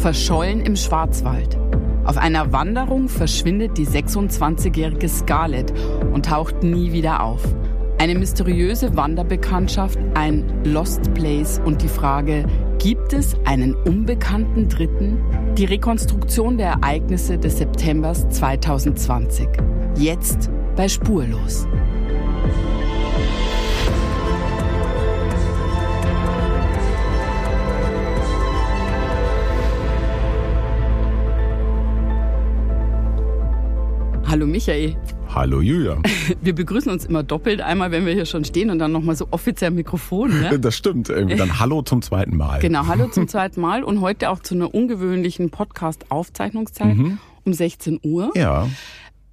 Verschollen im Schwarzwald. Auf einer Wanderung verschwindet die 26-jährige Scarlett und taucht nie wieder auf. Eine mysteriöse Wanderbekanntschaft, ein Lost Place und die Frage, gibt es einen unbekannten Dritten? Die Rekonstruktion der Ereignisse des Septembers 2020. Jetzt bei Spurlos. Hallo Michael. Hallo Julia. Wir begrüßen uns immer doppelt, einmal wenn wir hier schon stehen und dann nochmal so offiziell Mikrofon. Ne? Das stimmt, irgendwie dann Hallo zum zweiten Mal. Genau, Hallo zum zweiten Mal und heute auch zu einer ungewöhnlichen Podcast-Aufzeichnungszeit mhm. um 16 Uhr. Ja.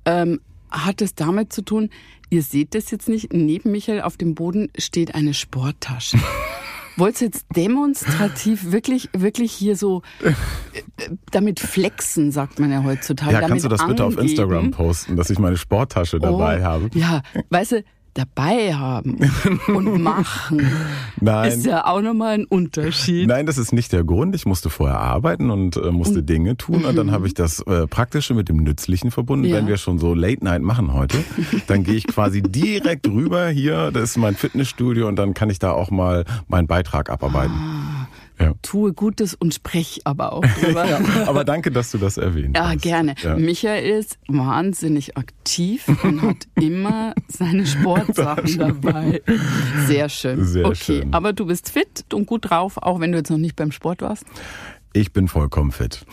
Ähm, hat es damit zu tun, ihr seht das jetzt nicht, neben Michael auf dem Boden steht eine Sporttasche. Wolltest du jetzt demonstrativ wirklich, wirklich hier so äh, damit flexen, sagt man ja heutzutage. Ja, kannst du das bitte auf Instagram posten, dass ich meine Sporttasche dabei oh, habe? Ja, weißt du, dabei haben und machen Nein. ist ja auch nochmal ein Unterschied. Nein, das ist nicht der Grund. Ich musste vorher arbeiten und äh, musste und, Dinge tun und dann habe ich das äh, Praktische mit dem Nützlichen verbunden. Ja. Wenn wir schon so Late Night machen heute, dann gehe ich quasi direkt rüber hier, das ist mein Fitnessstudio und dann kann ich da auch mal meinen Beitrag abarbeiten. Ah. Ja. Tue Gutes und sprech aber auch drüber. ja, aber danke, dass du das erwähnt ja, hast. Gerne. Ja, gerne. Michael ist wahnsinnig aktiv und hat immer seine Sportsachen dabei. Sehr schön. Sehr okay, schön. aber du bist fit und gut drauf, auch wenn du jetzt noch nicht beim Sport warst? Ich bin vollkommen fit.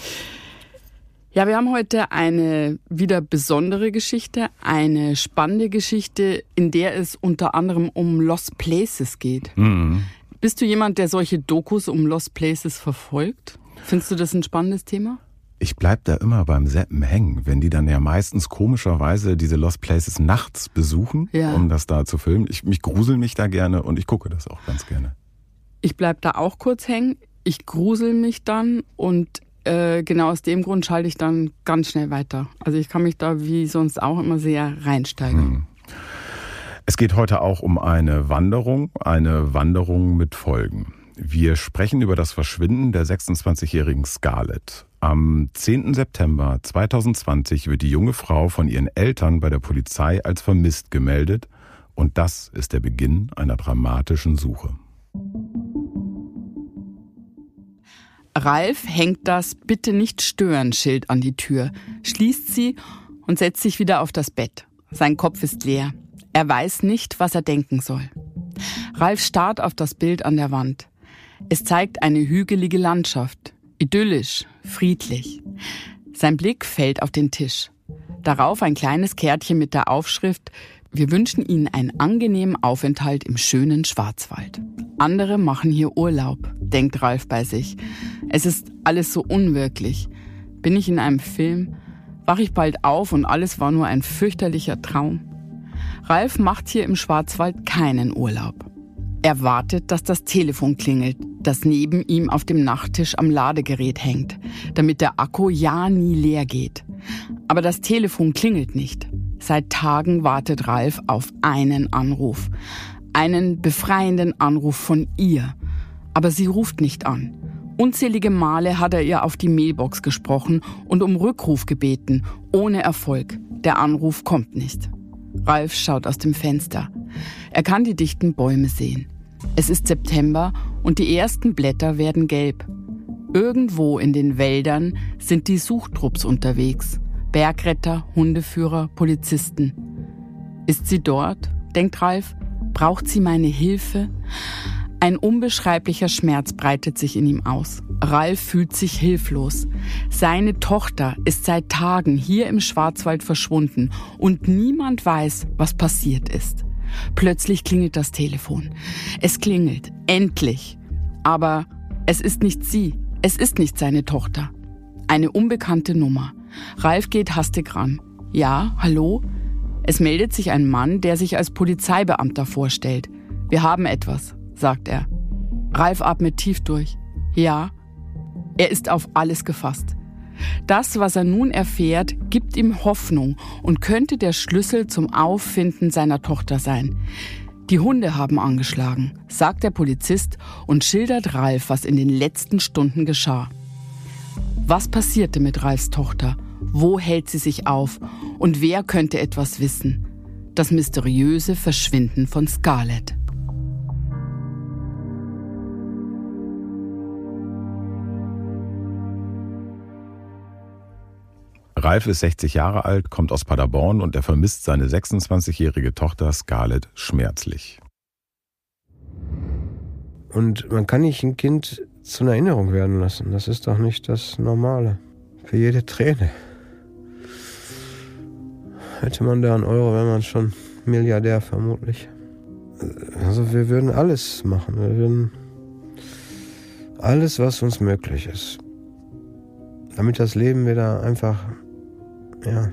Ja, wir haben heute eine wieder besondere Geschichte, eine spannende Geschichte, in der es unter anderem um Lost Places geht. Mhm. Bist du jemand, der solche Dokus um Lost Places verfolgt? Findest du das ein spannendes Thema? Ich bleib da immer beim Seppen hängen, wenn die dann ja meistens komischerweise diese Lost Places nachts besuchen, ja. um das da zu filmen. Ich mich grusel mich da gerne und ich gucke das auch ganz gerne. Ich bleib da auch kurz hängen. Ich grusel mich dann und äh, genau aus dem Grund schalte ich dann ganz schnell weiter. Also ich kann mich da wie sonst auch immer sehr reinsteigen. Hm. Es geht heute auch um eine Wanderung, eine Wanderung mit Folgen. Wir sprechen über das Verschwinden der 26-jährigen Scarlett. Am 10. September 2020 wird die junge Frau von ihren Eltern bei der Polizei als vermisst gemeldet und das ist der Beginn einer dramatischen Suche. Ralf hängt das Bitte nicht stören Schild an die Tür, schließt sie und setzt sich wieder auf das Bett. Sein Kopf ist leer. Er weiß nicht, was er denken soll. Ralf starrt auf das Bild an der Wand. Es zeigt eine hügelige Landschaft, idyllisch, friedlich. Sein Blick fällt auf den Tisch. Darauf ein kleines Kärtchen mit der Aufschrift Wir wünschen Ihnen einen angenehmen Aufenthalt im schönen Schwarzwald. Andere machen hier Urlaub, denkt Ralf bei sich. Es ist alles so unwirklich. Bin ich in einem Film? Wach ich bald auf und alles war nur ein fürchterlicher Traum? Ralf macht hier im Schwarzwald keinen Urlaub. Er wartet, dass das Telefon klingelt, das neben ihm auf dem Nachttisch am Ladegerät hängt, damit der Akku ja nie leer geht. Aber das Telefon klingelt nicht. Seit Tagen wartet Ralf auf einen Anruf. Einen befreienden Anruf von ihr. Aber sie ruft nicht an. Unzählige Male hat er ihr auf die Mailbox gesprochen und um Rückruf gebeten, ohne Erfolg. Der Anruf kommt nicht. Ralf schaut aus dem Fenster. Er kann die dichten Bäume sehen. Es ist September und die ersten Blätter werden gelb. Irgendwo in den Wäldern sind die Suchtrupps unterwegs. Bergretter, Hundeführer, Polizisten. Ist sie dort? denkt Ralf. Braucht sie meine Hilfe? Ein unbeschreiblicher Schmerz breitet sich in ihm aus. Ralf fühlt sich hilflos. Seine Tochter ist seit Tagen hier im Schwarzwald verschwunden und niemand weiß, was passiert ist. Plötzlich klingelt das Telefon. Es klingelt, endlich. Aber es ist nicht sie, es ist nicht seine Tochter. Eine unbekannte Nummer. Ralf geht hastig ran. Ja, hallo? Es meldet sich ein Mann, der sich als Polizeibeamter vorstellt. Wir haben etwas sagt er. Ralf atmet tief durch. Ja, er ist auf alles gefasst. Das, was er nun erfährt, gibt ihm Hoffnung und könnte der Schlüssel zum Auffinden seiner Tochter sein. Die Hunde haben angeschlagen, sagt der Polizist und schildert Ralf, was in den letzten Stunden geschah. Was passierte mit Ralfs Tochter? Wo hält sie sich auf? Und wer könnte etwas wissen? Das mysteriöse Verschwinden von Scarlett. Ralf ist 60 Jahre alt, kommt aus Paderborn und er vermisst seine 26-jährige Tochter Scarlett schmerzlich. Und man kann nicht ein Kind zu einer Erinnerung werden lassen. Das ist doch nicht das Normale. Für jede Träne. Hätte man da einen Euro, wäre man schon Milliardär vermutlich. Also wir würden alles machen. Wir würden alles, was uns möglich ist. Damit das Leben wieder einfach ja,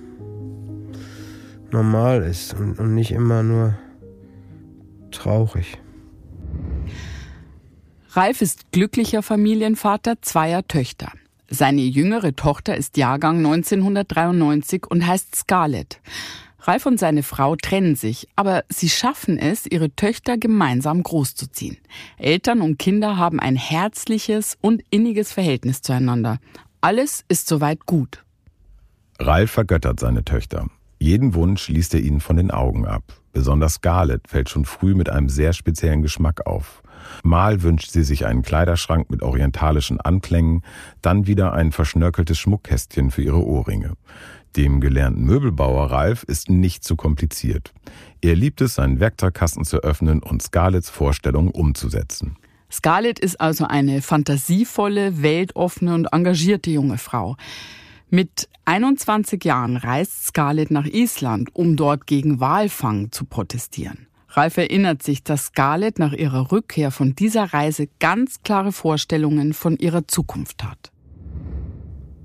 normal ist und, und nicht immer nur traurig. Ralf ist glücklicher Familienvater zweier Töchter. Seine jüngere Tochter ist Jahrgang 1993 und heißt Scarlett. Ralf und seine Frau trennen sich, aber sie schaffen es, ihre Töchter gemeinsam großzuziehen. Eltern und Kinder haben ein herzliches und inniges Verhältnis zueinander. Alles ist soweit gut. Ralf vergöttert seine Töchter. Jeden Wunsch liest er ihnen von den Augen ab. Besonders Scarlett fällt schon früh mit einem sehr speziellen Geschmack auf. Mal wünscht sie sich einen Kleiderschrank mit orientalischen Anklängen, dann wieder ein verschnörkeltes Schmuckkästchen für ihre Ohrringe. Dem gelernten Möbelbauer Ralf ist nicht zu kompliziert. Er liebt es, seinen Werkzeugkasten zu öffnen und Scarletts Vorstellungen umzusetzen. Scarlett ist also eine fantasievolle, weltoffene und engagierte junge Frau. Mit 21 Jahren reist Scarlett nach Island, um dort gegen Walfang zu protestieren. Ralf erinnert sich, dass Scarlett nach ihrer Rückkehr von dieser Reise ganz klare Vorstellungen von ihrer Zukunft hat.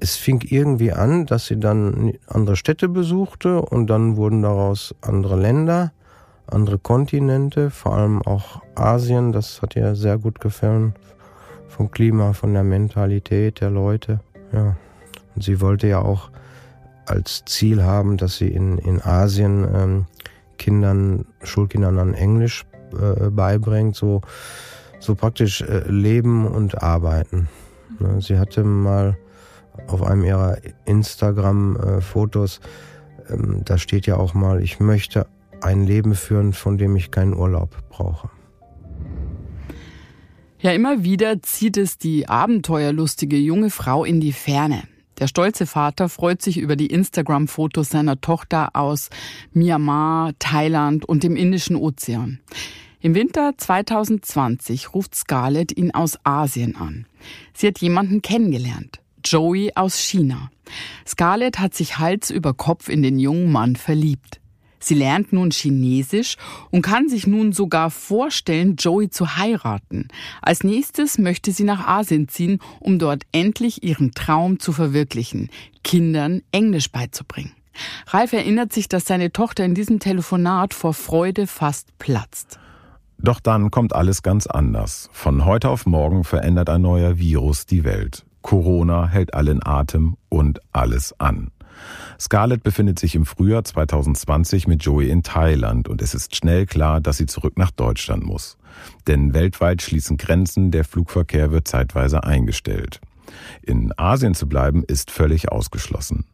Es fing irgendwie an, dass sie dann andere Städte besuchte und dann wurden daraus andere Länder, andere Kontinente, vor allem auch Asien. Das hat ihr sehr gut gefallen. Vom Klima, von der Mentalität der Leute. Ja. Sie wollte ja auch als Ziel haben, dass sie in, in Asien ähm, Kindern, Schulkindern dann Englisch äh, beibringt, so, so praktisch äh, leben und arbeiten. Ne, sie hatte mal auf einem ihrer Instagram-Fotos, äh, ähm, da steht ja auch mal, ich möchte ein Leben führen, von dem ich keinen Urlaub brauche. Ja, immer wieder zieht es die abenteuerlustige junge Frau in die Ferne. Der stolze Vater freut sich über die Instagram-Fotos seiner Tochter aus Myanmar, Thailand und dem Indischen Ozean. Im Winter 2020 ruft Scarlett ihn aus Asien an. Sie hat jemanden kennengelernt. Joey aus China. Scarlett hat sich Hals über Kopf in den jungen Mann verliebt. Sie lernt nun Chinesisch und kann sich nun sogar vorstellen, Joey zu heiraten. Als nächstes möchte sie nach Asien ziehen, um dort endlich ihren Traum zu verwirklichen, Kindern Englisch beizubringen. Ralf erinnert sich, dass seine Tochter in diesem Telefonat vor Freude fast platzt. Doch dann kommt alles ganz anders. Von heute auf morgen verändert ein neuer Virus die Welt. Corona hält allen Atem und alles an. Scarlett befindet sich im Frühjahr 2020 mit Joey in Thailand und es ist schnell klar, dass sie zurück nach Deutschland muss. Denn weltweit schließen Grenzen, der Flugverkehr wird zeitweise eingestellt. In Asien zu bleiben ist völlig ausgeschlossen.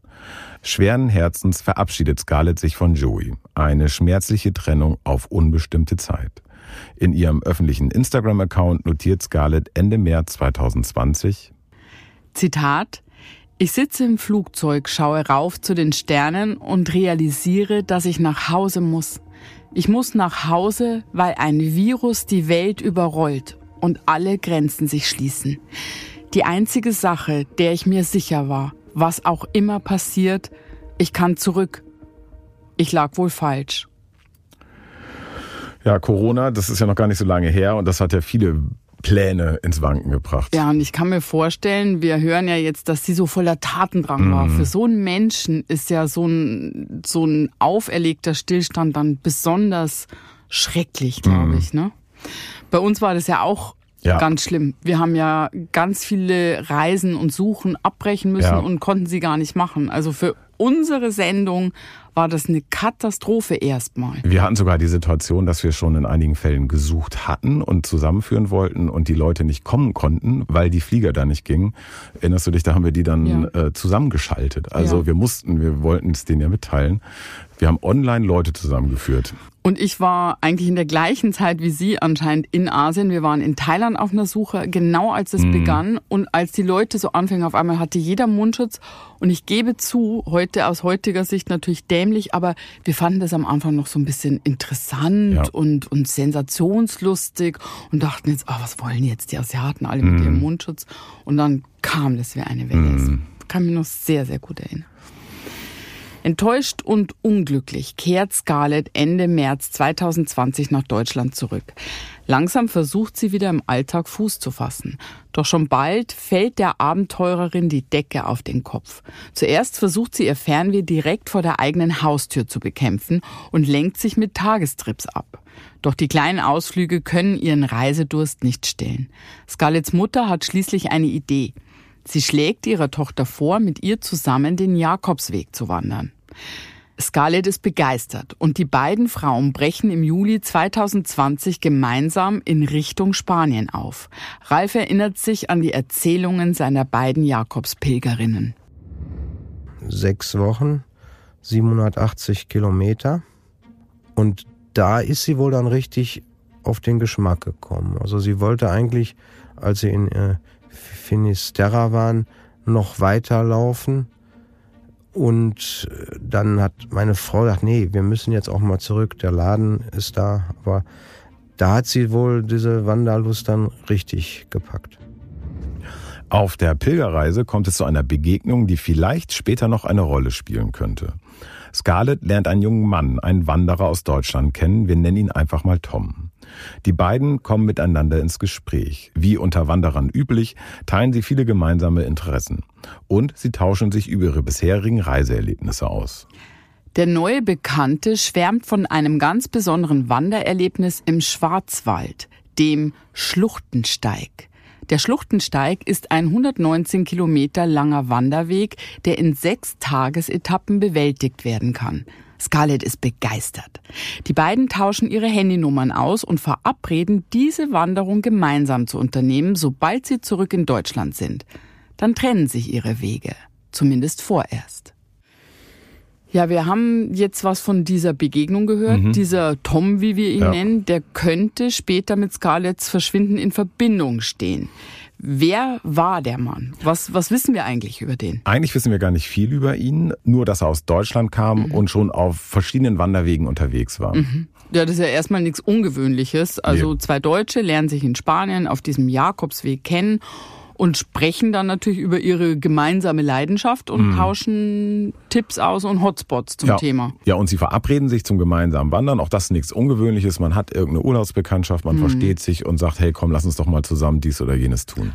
Schweren Herzens verabschiedet Scarlett sich von Joey. Eine schmerzliche Trennung auf unbestimmte Zeit. In ihrem öffentlichen Instagram-Account notiert Scarlett Ende März 2020 Zitat ich sitze im Flugzeug, schaue rauf zu den Sternen und realisiere, dass ich nach Hause muss. Ich muss nach Hause, weil ein Virus die Welt überrollt und alle Grenzen sich schließen. Die einzige Sache, der ich mir sicher war, was auch immer passiert, ich kann zurück. Ich lag wohl falsch. Ja, Corona, das ist ja noch gar nicht so lange her und das hat ja viele Pläne ins Wanken gebracht. Ja, und ich kann mir vorstellen, wir hören ja jetzt, dass sie so voller Tatendrang mhm. war. Für so einen Menschen ist ja so ein, so ein auferlegter Stillstand dann besonders schrecklich, glaube mhm. ich. Ne? Bei uns war das ja auch ja. ganz schlimm. Wir haben ja ganz viele Reisen und Suchen abbrechen müssen ja. und konnten sie gar nicht machen. Also für unsere Sendung war das eine Katastrophe erstmal. Wir hatten sogar die Situation, dass wir schon in einigen Fällen gesucht hatten und zusammenführen wollten und die Leute nicht kommen konnten, weil die Flieger da nicht gingen. Erinnerst du dich, da haben wir die dann ja. äh, zusammengeschaltet. Also ja. wir mussten, wir wollten es denen ja mitteilen. Wir haben online Leute zusammengeführt. Und ich war eigentlich in der gleichen Zeit wie Sie anscheinend in Asien. Wir waren in Thailand auf einer Suche, genau als es mm. begann. Und als die Leute so anfingen, auf einmal hatte jeder Mundschutz. Und ich gebe zu, heute aus heutiger Sicht natürlich dämlich, aber wir fanden das am Anfang noch so ein bisschen interessant ja. und, und sensationslustig und dachten jetzt, oh, was wollen jetzt die Asiaten alle mit mm. ihrem Mundschutz? Und dann kam das wie eine Welle. Ich kann mich noch sehr, sehr gut erinnern. Enttäuscht und unglücklich kehrt Scarlett Ende März 2020 nach Deutschland zurück. Langsam versucht sie wieder im Alltag Fuß zu fassen. Doch schon bald fällt der Abenteurerin die Decke auf den Kopf. Zuerst versucht sie ihr Fernweh direkt vor der eigenen Haustür zu bekämpfen und lenkt sich mit Tagestrips ab. Doch die kleinen Ausflüge können ihren Reisedurst nicht stillen. Scarletts Mutter hat schließlich eine Idee. Sie schlägt ihrer Tochter vor, mit ihr zusammen den Jakobsweg zu wandern. Scarlett ist begeistert und die beiden Frauen brechen im Juli 2020 gemeinsam in Richtung Spanien auf. Ralf erinnert sich an die Erzählungen seiner beiden Jakobspilgerinnen. Sechs Wochen, 780 Kilometer und da ist sie wohl dann richtig auf den Geschmack gekommen. Also sie wollte eigentlich, als sie in äh, Finisterra waren, noch weiterlaufen. Und äh, dann hat meine Frau gesagt, nee, wir müssen jetzt auch mal zurück, der Laden ist da. Aber da hat sie wohl diese Wanderlust dann richtig gepackt. Auf der Pilgerreise kommt es zu einer Begegnung, die vielleicht später noch eine Rolle spielen könnte. Scarlett lernt einen jungen Mann, einen Wanderer aus Deutschland kennen. Wir nennen ihn einfach mal Tom. Die beiden kommen miteinander ins Gespräch. Wie unter Wanderern üblich, teilen sie viele gemeinsame Interessen. Und sie tauschen sich über ihre bisherigen Reiseerlebnisse aus. Der neue Bekannte schwärmt von einem ganz besonderen Wandererlebnis im Schwarzwald, dem Schluchtensteig. Der Schluchtensteig ist ein 119 Kilometer langer Wanderweg, der in sechs Tagesetappen bewältigt werden kann. Scarlett ist begeistert. Die beiden tauschen ihre Handynummern aus und verabreden, diese Wanderung gemeinsam zu unternehmen, sobald sie zurück in Deutschland sind. Dann trennen sich ihre Wege. Zumindest vorerst. Ja, wir haben jetzt was von dieser Begegnung gehört. Mhm. Dieser Tom, wie wir ihn ja. nennen, der könnte später mit Scarletts Verschwinden in Verbindung stehen. Wer war der Mann? Was, was wissen wir eigentlich über den? Eigentlich wissen wir gar nicht viel über ihn, nur dass er aus Deutschland kam mhm. und schon auf verschiedenen Wanderwegen unterwegs war. Mhm. Ja, das ist ja erstmal nichts Ungewöhnliches. Also nee. zwei Deutsche lernen sich in Spanien auf diesem Jakobsweg kennen und sprechen dann natürlich über ihre gemeinsame Leidenschaft und mhm. tauschen Tipps aus und Hotspots zum ja. Thema. Ja, und sie verabreden sich zum gemeinsamen Wandern. Auch das ist nichts Ungewöhnliches. Man hat irgendeine Urlaubsbekanntschaft, man mhm. versteht sich und sagt, hey, komm, lass uns doch mal zusammen dies oder jenes tun.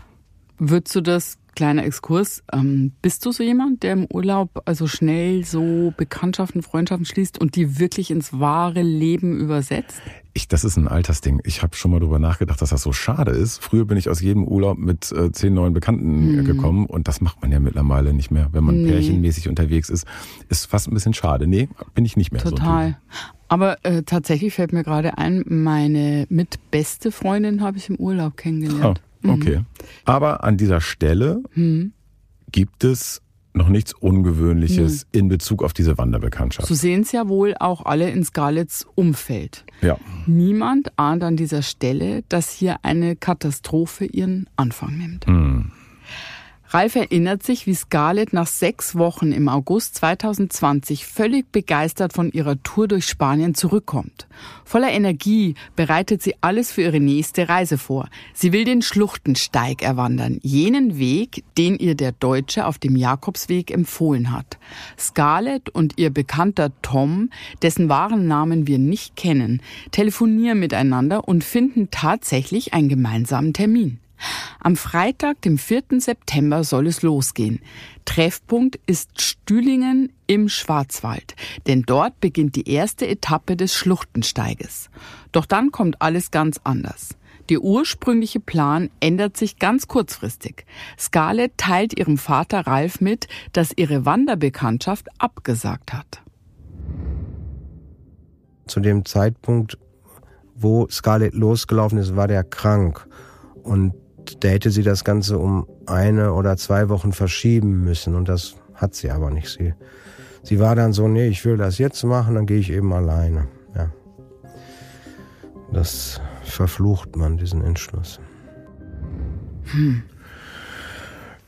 Würdest du das kleiner Exkurs. Ähm, bist du so jemand, der im Urlaub also schnell so Bekanntschaften, Freundschaften schließt und die wirklich ins wahre Leben übersetzt? Ich, das ist ein Altersding. Ich habe schon mal drüber nachgedacht, dass das so schade ist. Früher bin ich aus jedem Urlaub mit äh, zehn neuen Bekannten hm. gekommen und das macht man ja mittlerweile nicht mehr, wenn man nee. pärchenmäßig unterwegs ist. Ist fast ein bisschen schade. Nee, bin ich nicht mehr Total. So Aber äh, tatsächlich fällt mir gerade ein, meine mitbeste Freundin habe ich im Urlaub kennengelernt. Oh. Okay. Mhm. Aber an dieser Stelle mhm. gibt es noch nichts Ungewöhnliches mhm. in Bezug auf diese Wanderbekanntschaft. So sehen es ja wohl auch alle in Scarletts Umfeld. Ja. Niemand ahnt an dieser Stelle, dass hier eine Katastrophe ihren Anfang nimmt. Mhm. Ralf erinnert sich, wie Scarlett nach sechs Wochen im August 2020 völlig begeistert von ihrer Tour durch Spanien zurückkommt. Voller Energie bereitet sie alles für ihre nächste Reise vor. Sie will den Schluchtensteig erwandern, jenen Weg, den ihr der Deutsche auf dem Jakobsweg empfohlen hat. Scarlett und ihr Bekannter Tom, dessen wahren Namen wir nicht kennen, telefonieren miteinander und finden tatsächlich einen gemeinsamen Termin. Am Freitag, dem 4. September, soll es losgehen. Treffpunkt ist Stühlingen im Schwarzwald, denn dort beginnt die erste Etappe des Schluchtensteiges. Doch dann kommt alles ganz anders. Der ursprüngliche Plan ändert sich ganz kurzfristig. Scarlett teilt ihrem Vater Ralf mit, dass ihre Wanderbekanntschaft abgesagt hat. Zu dem Zeitpunkt, wo Scarlett losgelaufen ist, war der krank. Und da hätte sie das Ganze um eine oder zwei Wochen verschieben müssen. Und das hat sie aber nicht. Sie, sie war dann so, nee, ich will das jetzt machen, dann gehe ich eben alleine. Ja. Das verflucht man, diesen Entschluss. Hm.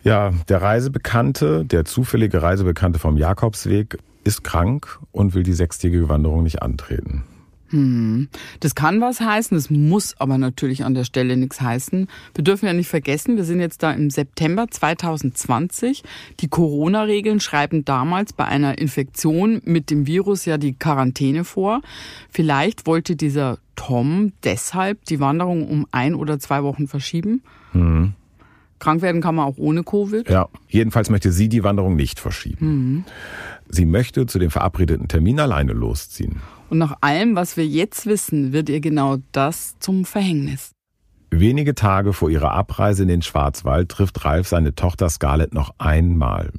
Ja, der Reisebekannte, der zufällige Reisebekannte vom Jakobsweg, ist krank und will die sechstägige Wanderung nicht antreten. Hm. Das kann was heißen, das muss aber natürlich an der Stelle nichts heißen. Wir dürfen ja nicht vergessen, wir sind jetzt da im September 2020. Die Corona-Regeln schreiben damals bei einer Infektion mit dem Virus ja die Quarantäne vor. Vielleicht wollte dieser Tom deshalb die Wanderung um ein oder zwei Wochen verschieben. Hm. Krank werden kann man auch ohne Covid. Ja, jedenfalls möchte sie die Wanderung nicht verschieben. Mhm. Sie möchte zu dem verabredeten Termin alleine losziehen. Und nach allem, was wir jetzt wissen, wird ihr genau das zum Verhängnis. Wenige Tage vor ihrer Abreise in den Schwarzwald trifft Ralf seine Tochter Scarlett noch einmal.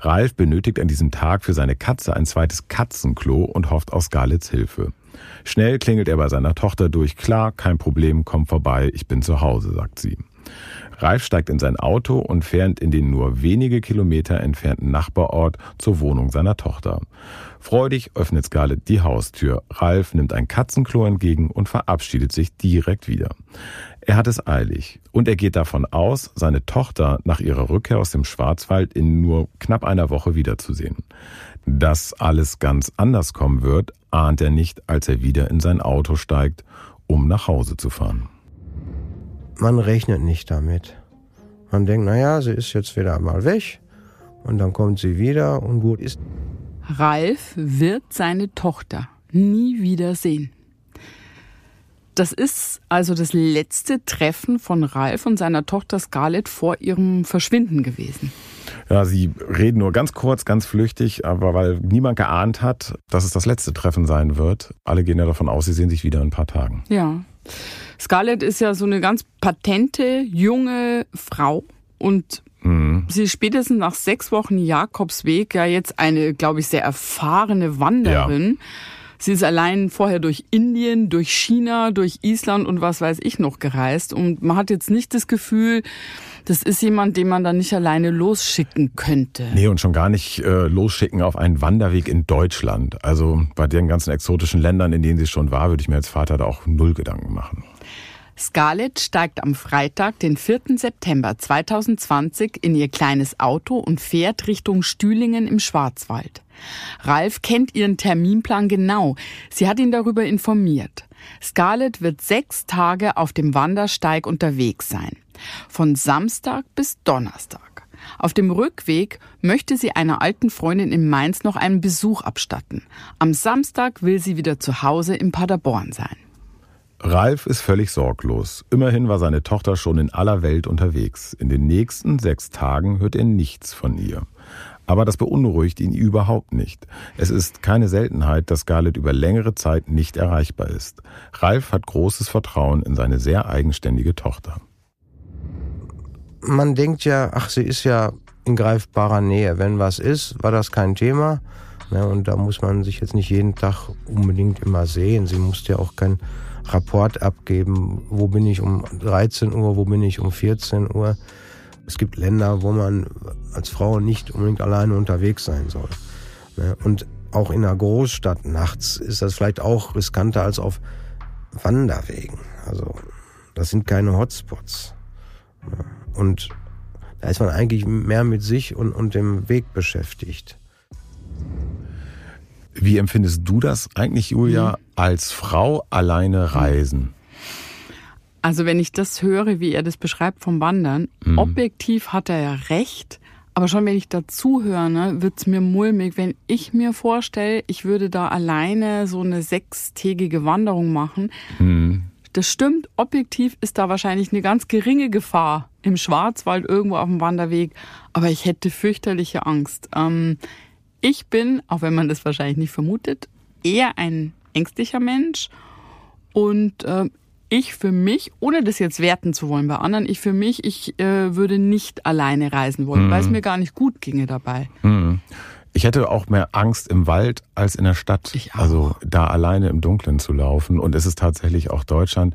Ralf benötigt an diesem Tag für seine Katze ein zweites Katzenklo und hofft auf Scarletts Hilfe. Schnell klingelt er bei seiner Tochter durch. Klar, kein Problem, komm vorbei, ich bin zu Hause, sagt sie. Ralf steigt in sein Auto und fährt in den nur wenige Kilometer entfernten Nachbarort zur Wohnung seiner Tochter. Freudig öffnet Scarlett die Haustür. Ralf nimmt ein Katzenklo entgegen und verabschiedet sich direkt wieder. Er hat es eilig und er geht davon aus, seine Tochter nach ihrer Rückkehr aus dem Schwarzwald in nur knapp einer Woche wiederzusehen. Dass alles ganz anders kommen wird, ahnt er nicht, als er wieder in sein Auto steigt, um nach Hause zu fahren. Man rechnet nicht damit. Man denkt, naja, sie ist jetzt wieder einmal weg und dann kommt sie wieder und gut ist. Ralf wird seine Tochter nie wieder sehen. Das ist also das letzte Treffen von Ralf und seiner Tochter Scarlett vor ihrem Verschwinden gewesen. Ja, sie reden nur ganz kurz, ganz flüchtig, aber weil niemand geahnt hat, dass es das letzte Treffen sein wird. Alle gehen ja davon aus, sie sehen sich wieder in ein paar Tagen. Ja. Scarlett ist ja so eine ganz patente, junge Frau und mhm. sie ist spätestens nach sechs Wochen Jakobsweg ja jetzt eine, glaube ich, sehr erfahrene Wanderin. Ja. Sie ist allein vorher durch Indien, durch China, durch Island und was weiß ich noch gereist. Und man hat jetzt nicht das Gefühl, das ist jemand, den man dann nicht alleine losschicken könnte. Nee, und schon gar nicht äh, losschicken auf einen Wanderweg in Deutschland. Also bei den ganzen exotischen Ländern, in denen sie schon war, würde ich mir als Vater da auch null Gedanken machen. Scarlett steigt am Freitag, den 4. September 2020 in ihr kleines Auto und fährt Richtung Stühlingen im Schwarzwald. Ralf kennt ihren Terminplan genau. Sie hat ihn darüber informiert. Scarlett wird sechs Tage auf dem Wandersteig unterwegs sein. Von Samstag bis Donnerstag. Auf dem Rückweg möchte sie einer alten Freundin in Mainz noch einen Besuch abstatten. Am Samstag will sie wieder zu Hause in Paderborn sein. Ralf ist völlig sorglos. Immerhin war seine Tochter schon in aller Welt unterwegs. In den nächsten sechs Tagen hört er nichts von ihr. Aber das beunruhigt ihn überhaupt nicht. Es ist keine Seltenheit, dass Scarlett über längere Zeit nicht erreichbar ist. Ralf hat großes Vertrauen in seine sehr eigenständige Tochter. Man denkt ja, ach, sie ist ja in greifbarer Nähe. Wenn was ist, war das kein Thema. Ne, und da muss man sich jetzt nicht jeden Tag unbedingt immer sehen. Sie musste ja auch kein Rapport abgeben, wo bin ich um 13 Uhr, wo bin ich um 14 Uhr. Es gibt Länder, wo man als Frau nicht unbedingt alleine unterwegs sein soll. Ne? Und auch in einer Großstadt nachts ist das vielleicht auch riskanter als auf Wanderwegen. Also das sind keine Hotspots. Ne? Und da ist man eigentlich mehr mit sich und, und dem Weg beschäftigt. Wie empfindest du das eigentlich, Julia, mhm. als Frau alleine reisen? Also wenn ich das höre, wie er das beschreibt vom Wandern, mhm. objektiv hat er ja recht. Aber schon wenn ich dazu höre, ne, wird es mir mulmig, wenn ich mir vorstelle, ich würde da alleine so eine sechstägige Wanderung machen. Mhm. Das stimmt, objektiv ist da wahrscheinlich eine ganz geringe Gefahr im Schwarzwald irgendwo auf dem Wanderweg. Aber ich hätte fürchterliche Angst. Ähm, ich bin, auch wenn man das wahrscheinlich nicht vermutet, eher ein ängstlicher Mensch und äh, ich für mich, ohne das jetzt werten zu wollen bei anderen, ich für mich, ich äh, würde nicht alleine reisen wollen, mhm. weil es mir gar nicht gut ginge dabei. Mhm. Ich hätte auch mehr Angst im Wald als in der Stadt. Ich auch. Also da alleine im Dunkeln zu laufen. Und es ist tatsächlich auch Deutschland.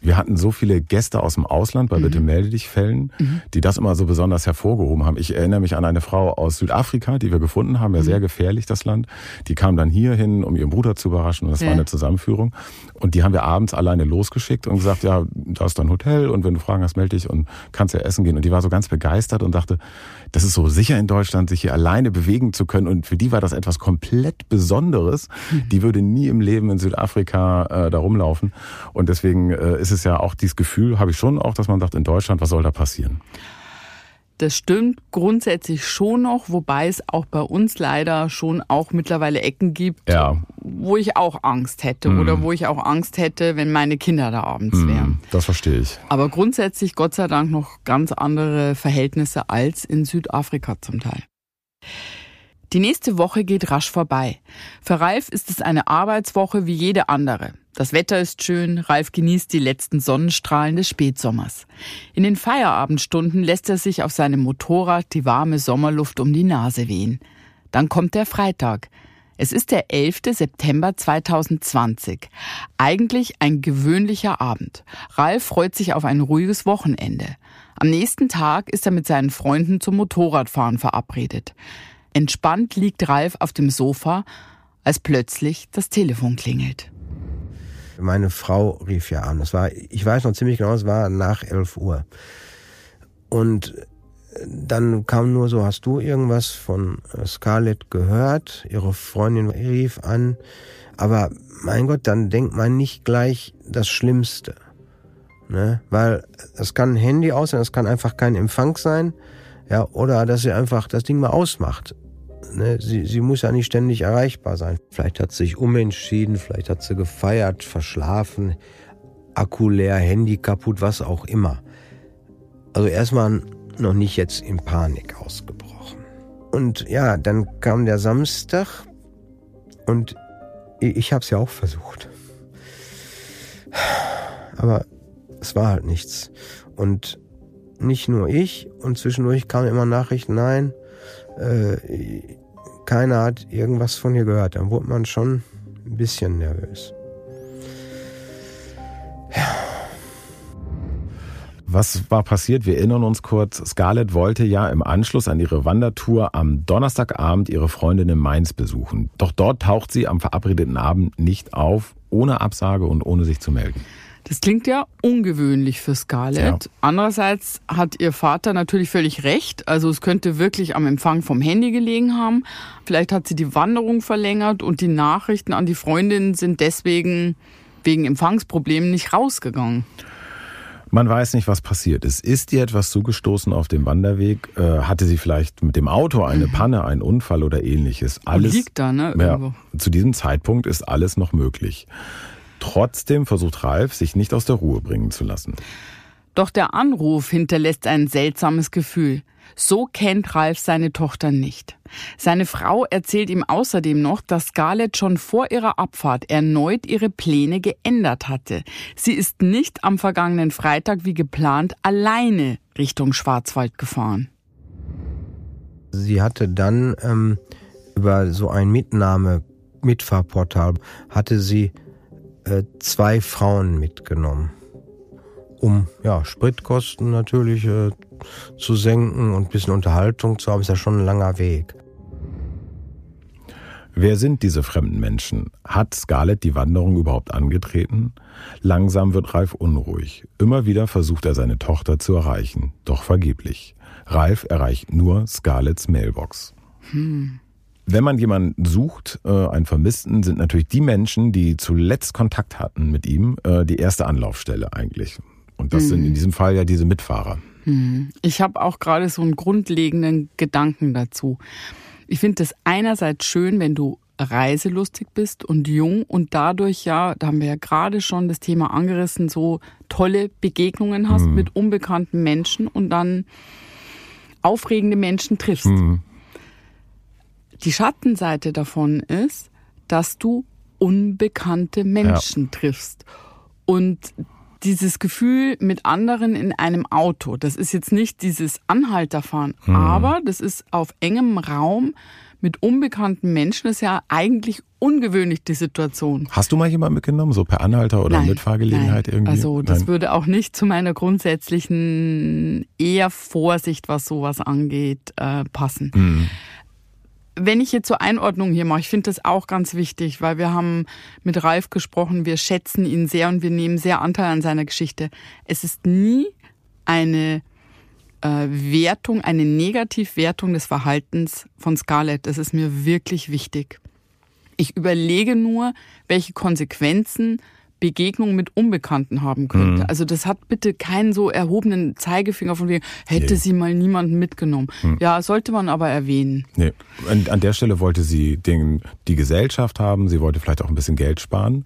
Wir hatten so viele Gäste aus dem Ausland bei mhm. Bitte melde dich Fällen, mhm. die das immer so besonders hervorgehoben haben. Ich erinnere mich an eine Frau aus Südafrika, die wir gefunden haben, ja mhm. sehr gefährlich das Land. Die kam dann hier hin, um ihren Bruder zu überraschen und das ja. war eine Zusammenführung. Und die haben wir abends alleine losgeschickt und gesagt, ja, da ist dein Hotel und wenn du Fragen hast, melde dich und kannst ja essen gehen. Und die war so ganz begeistert und dachte, das ist so sicher in Deutschland, sich hier alleine bewegen zu können. Und für die war das etwas komplett Besonderes. Mhm. Die würde nie im Leben in Südafrika äh, da rumlaufen. Und deswegen äh, ist es ja auch dieses Gefühl, habe ich schon auch, dass man sagt, in Deutschland, was soll da passieren? Das stimmt grundsätzlich schon noch, wobei es auch bei uns leider schon auch mittlerweile Ecken gibt, ja. wo ich auch Angst hätte mm. oder wo ich auch Angst hätte, wenn meine Kinder da abends mm, wären. Das verstehe ich. Aber grundsätzlich Gott sei Dank noch ganz andere Verhältnisse als in Südafrika zum Teil. Die nächste Woche geht rasch vorbei. Für Ralf ist es eine Arbeitswoche wie jede andere. Das Wetter ist schön, Ralf genießt die letzten Sonnenstrahlen des Spätsommers. In den Feierabendstunden lässt er sich auf seinem Motorrad die warme Sommerluft um die Nase wehen. Dann kommt der Freitag. Es ist der 11. September 2020. Eigentlich ein gewöhnlicher Abend. Ralf freut sich auf ein ruhiges Wochenende. Am nächsten Tag ist er mit seinen Freunden zum Motorradfahren verabredet. Entspannt liegt Ralf auf dem Sofa, als plötzlich das Telefon klingelt. Meine Frau rief ja an. Es war, ich weiß noch ziemlich genau, es war nach 11 Uhr. Und dann kam nur so, hast du irgendwas von Scarlett gehört? Ihre Freundin rief an. Aber mein Gott, dann denkt man nicht gleich das Schlimmste. Ne? Weil es kann ein Handy aus sein, es kann einfach kein Empfang sein. Ja, oder dass sie einfach das Ding mal ausmacht. Ne, sie, sie muss ja nicht ständig erreichbar sein. Vielleicht hat sie sich umentschieden, vielleicht hat sie gefeiert, verschlafen, Akku leer, Handy kaputt, was auch immer. Also erstmal noch nicht jetzt in Panik ausgebrochen. Und ja, dann kam der Samstag und ich, ich habe es ja auch versucht. Aber es war halt nichts. Und nicht nur ich, und zwischendurch kamen immer Nachrichten, nein, äh, keiner hat irgendwas von ihr gehört. Dann wurde man schon ein bisschen nervös. Ja. Was war passiert? Wir erinnern uns kurz. Scarlett wollte ja im Anschluss an ihre Wandertour am Donnerstagabend ihre Freundin in Mainz besuchen. Doch dort taucht sie am verabredeten Abend nicht auf, ohne Absage und ohne sich zu melden. Das klingt ja ungewöhnlich für Scarlett. Ja. Andererseits hat ihr Vater natürlich völlig recht. Also es könnte wirklich am Empfang vom Handy gelegen haben. Vielleicht hat sie die Wanderung verlängert und die Nachrichten an die Freundin sind deswegen wegen Empfangsproblemen nicht rausgegangen. Man weiß nicht, was passiert ist. Ist ihr etwas zugestoßen auf dem Wanderweg? Äh, hatte sie vielleicht mit dem Auto eine mhm. Panne, einen Unfall oder ähnliches? Alles liegt da, ne? Ja, zu diesem Zeitpunkt ist alles noch möglich. Trotzdem versucht Ralf, sich nicht aus der Ruhe bringen zu lassen. Doch der Anruf hinterlässt ein seltsames Gefühl. So kennt Ralf seine Tochter nicht. Seine Frau erzählt ihm außerdem noch, dass Scarlett schon vor ihrer Abfahrt erneut ihre Pläne geändert hatte. Sie ist nicht am vergangenen Freitag wie geplant alleine Richtung Schwarzwald gefahren. Sie hatte dann ähm, über so ein Mitnahme-Mitfahrportal hatte sie äh, zwei Frauen mitgenommen, um ja, Spritkosten natürlich äh, zu senken und ein bisschen Unterhaltung zu haben. Ist ja schon ein langer Weg. Wer sind diese fremden Menschen? Hat Scarlett die Wanderung überhaupt angetreten? Langsam wird Ralf unruhig. Immer wieder versucht er seine Tochter zu erreichen, doch vergeblich. Ralf erreicht nur Scarletts Mailbox. Hm. Wenn man jemanden sucht, äh, einen Vermissten, sind natürlich die Menschen, die zuletzt Kontakt hatten mit ihm, äh, die erste Anlaufstelle eigentlich. Und das mhm. sind in diesem Fall ja diese Mitfahrer. Mhm. Ich habe auch gerade so einen grundlegenden Gedanken dazu. Ich finde es einerseits schön, wenn du reiselustig bist und jung und dadurch ja, da haben wir ja gerade schon das Thema angerissen, so tolle Begegnungen hast mhm. mit unbekannten Menschen und dann aufregende Menschen triffst. Mhm. Die Schattenseite davon ist, dass du unbekannte Menschen ja. triffst. Und dieses Gefühl mit anderen in einem Auto. Das ist jetzt nicht dieses Anhalterfahren, Hm. aber das ist auf engem Raum mit unbekannten Menschen. Ist ja eigentlich ungewöhnlich, die Situation. Hast du mal jemanden mitgenommen, so per Anhalter oder Nein, Mitfahrgelegenheit nein. irgendwie? Also das Nein. würde auch nicht zu meiner grundsätzlichen eher Vorsicht, was sowas angeht, äh, passen. Hm. Wenn ich jetzt zur Einordnung hier mache, ich finde das auch ganz wichtig, weil wir haben mit Ralf gesprochen, wir schätzen ihn sehr und wir nehmen sehr Anteil an seiner Geschichte. Es ist nie eine äh, Wertung, eine Negativwertung des Verhaltens von Scarlett. Das ist mir wirklich wichtig. Ich überlege nur, welche Konsequenzen Begegnung mit Unbekannten haben könnte. Mhm. Also das hat bitte keinen so erhobenen Zeigefinger von wegen, hätte Nee. sie mal niemanden mitgenommen. Ja, sollte man aber erwähnen. Nee. Und an der Stelle wollte sie den, die Gesellschaft haben, sie wollte vielleicht auch ein bisschen Geld sparen.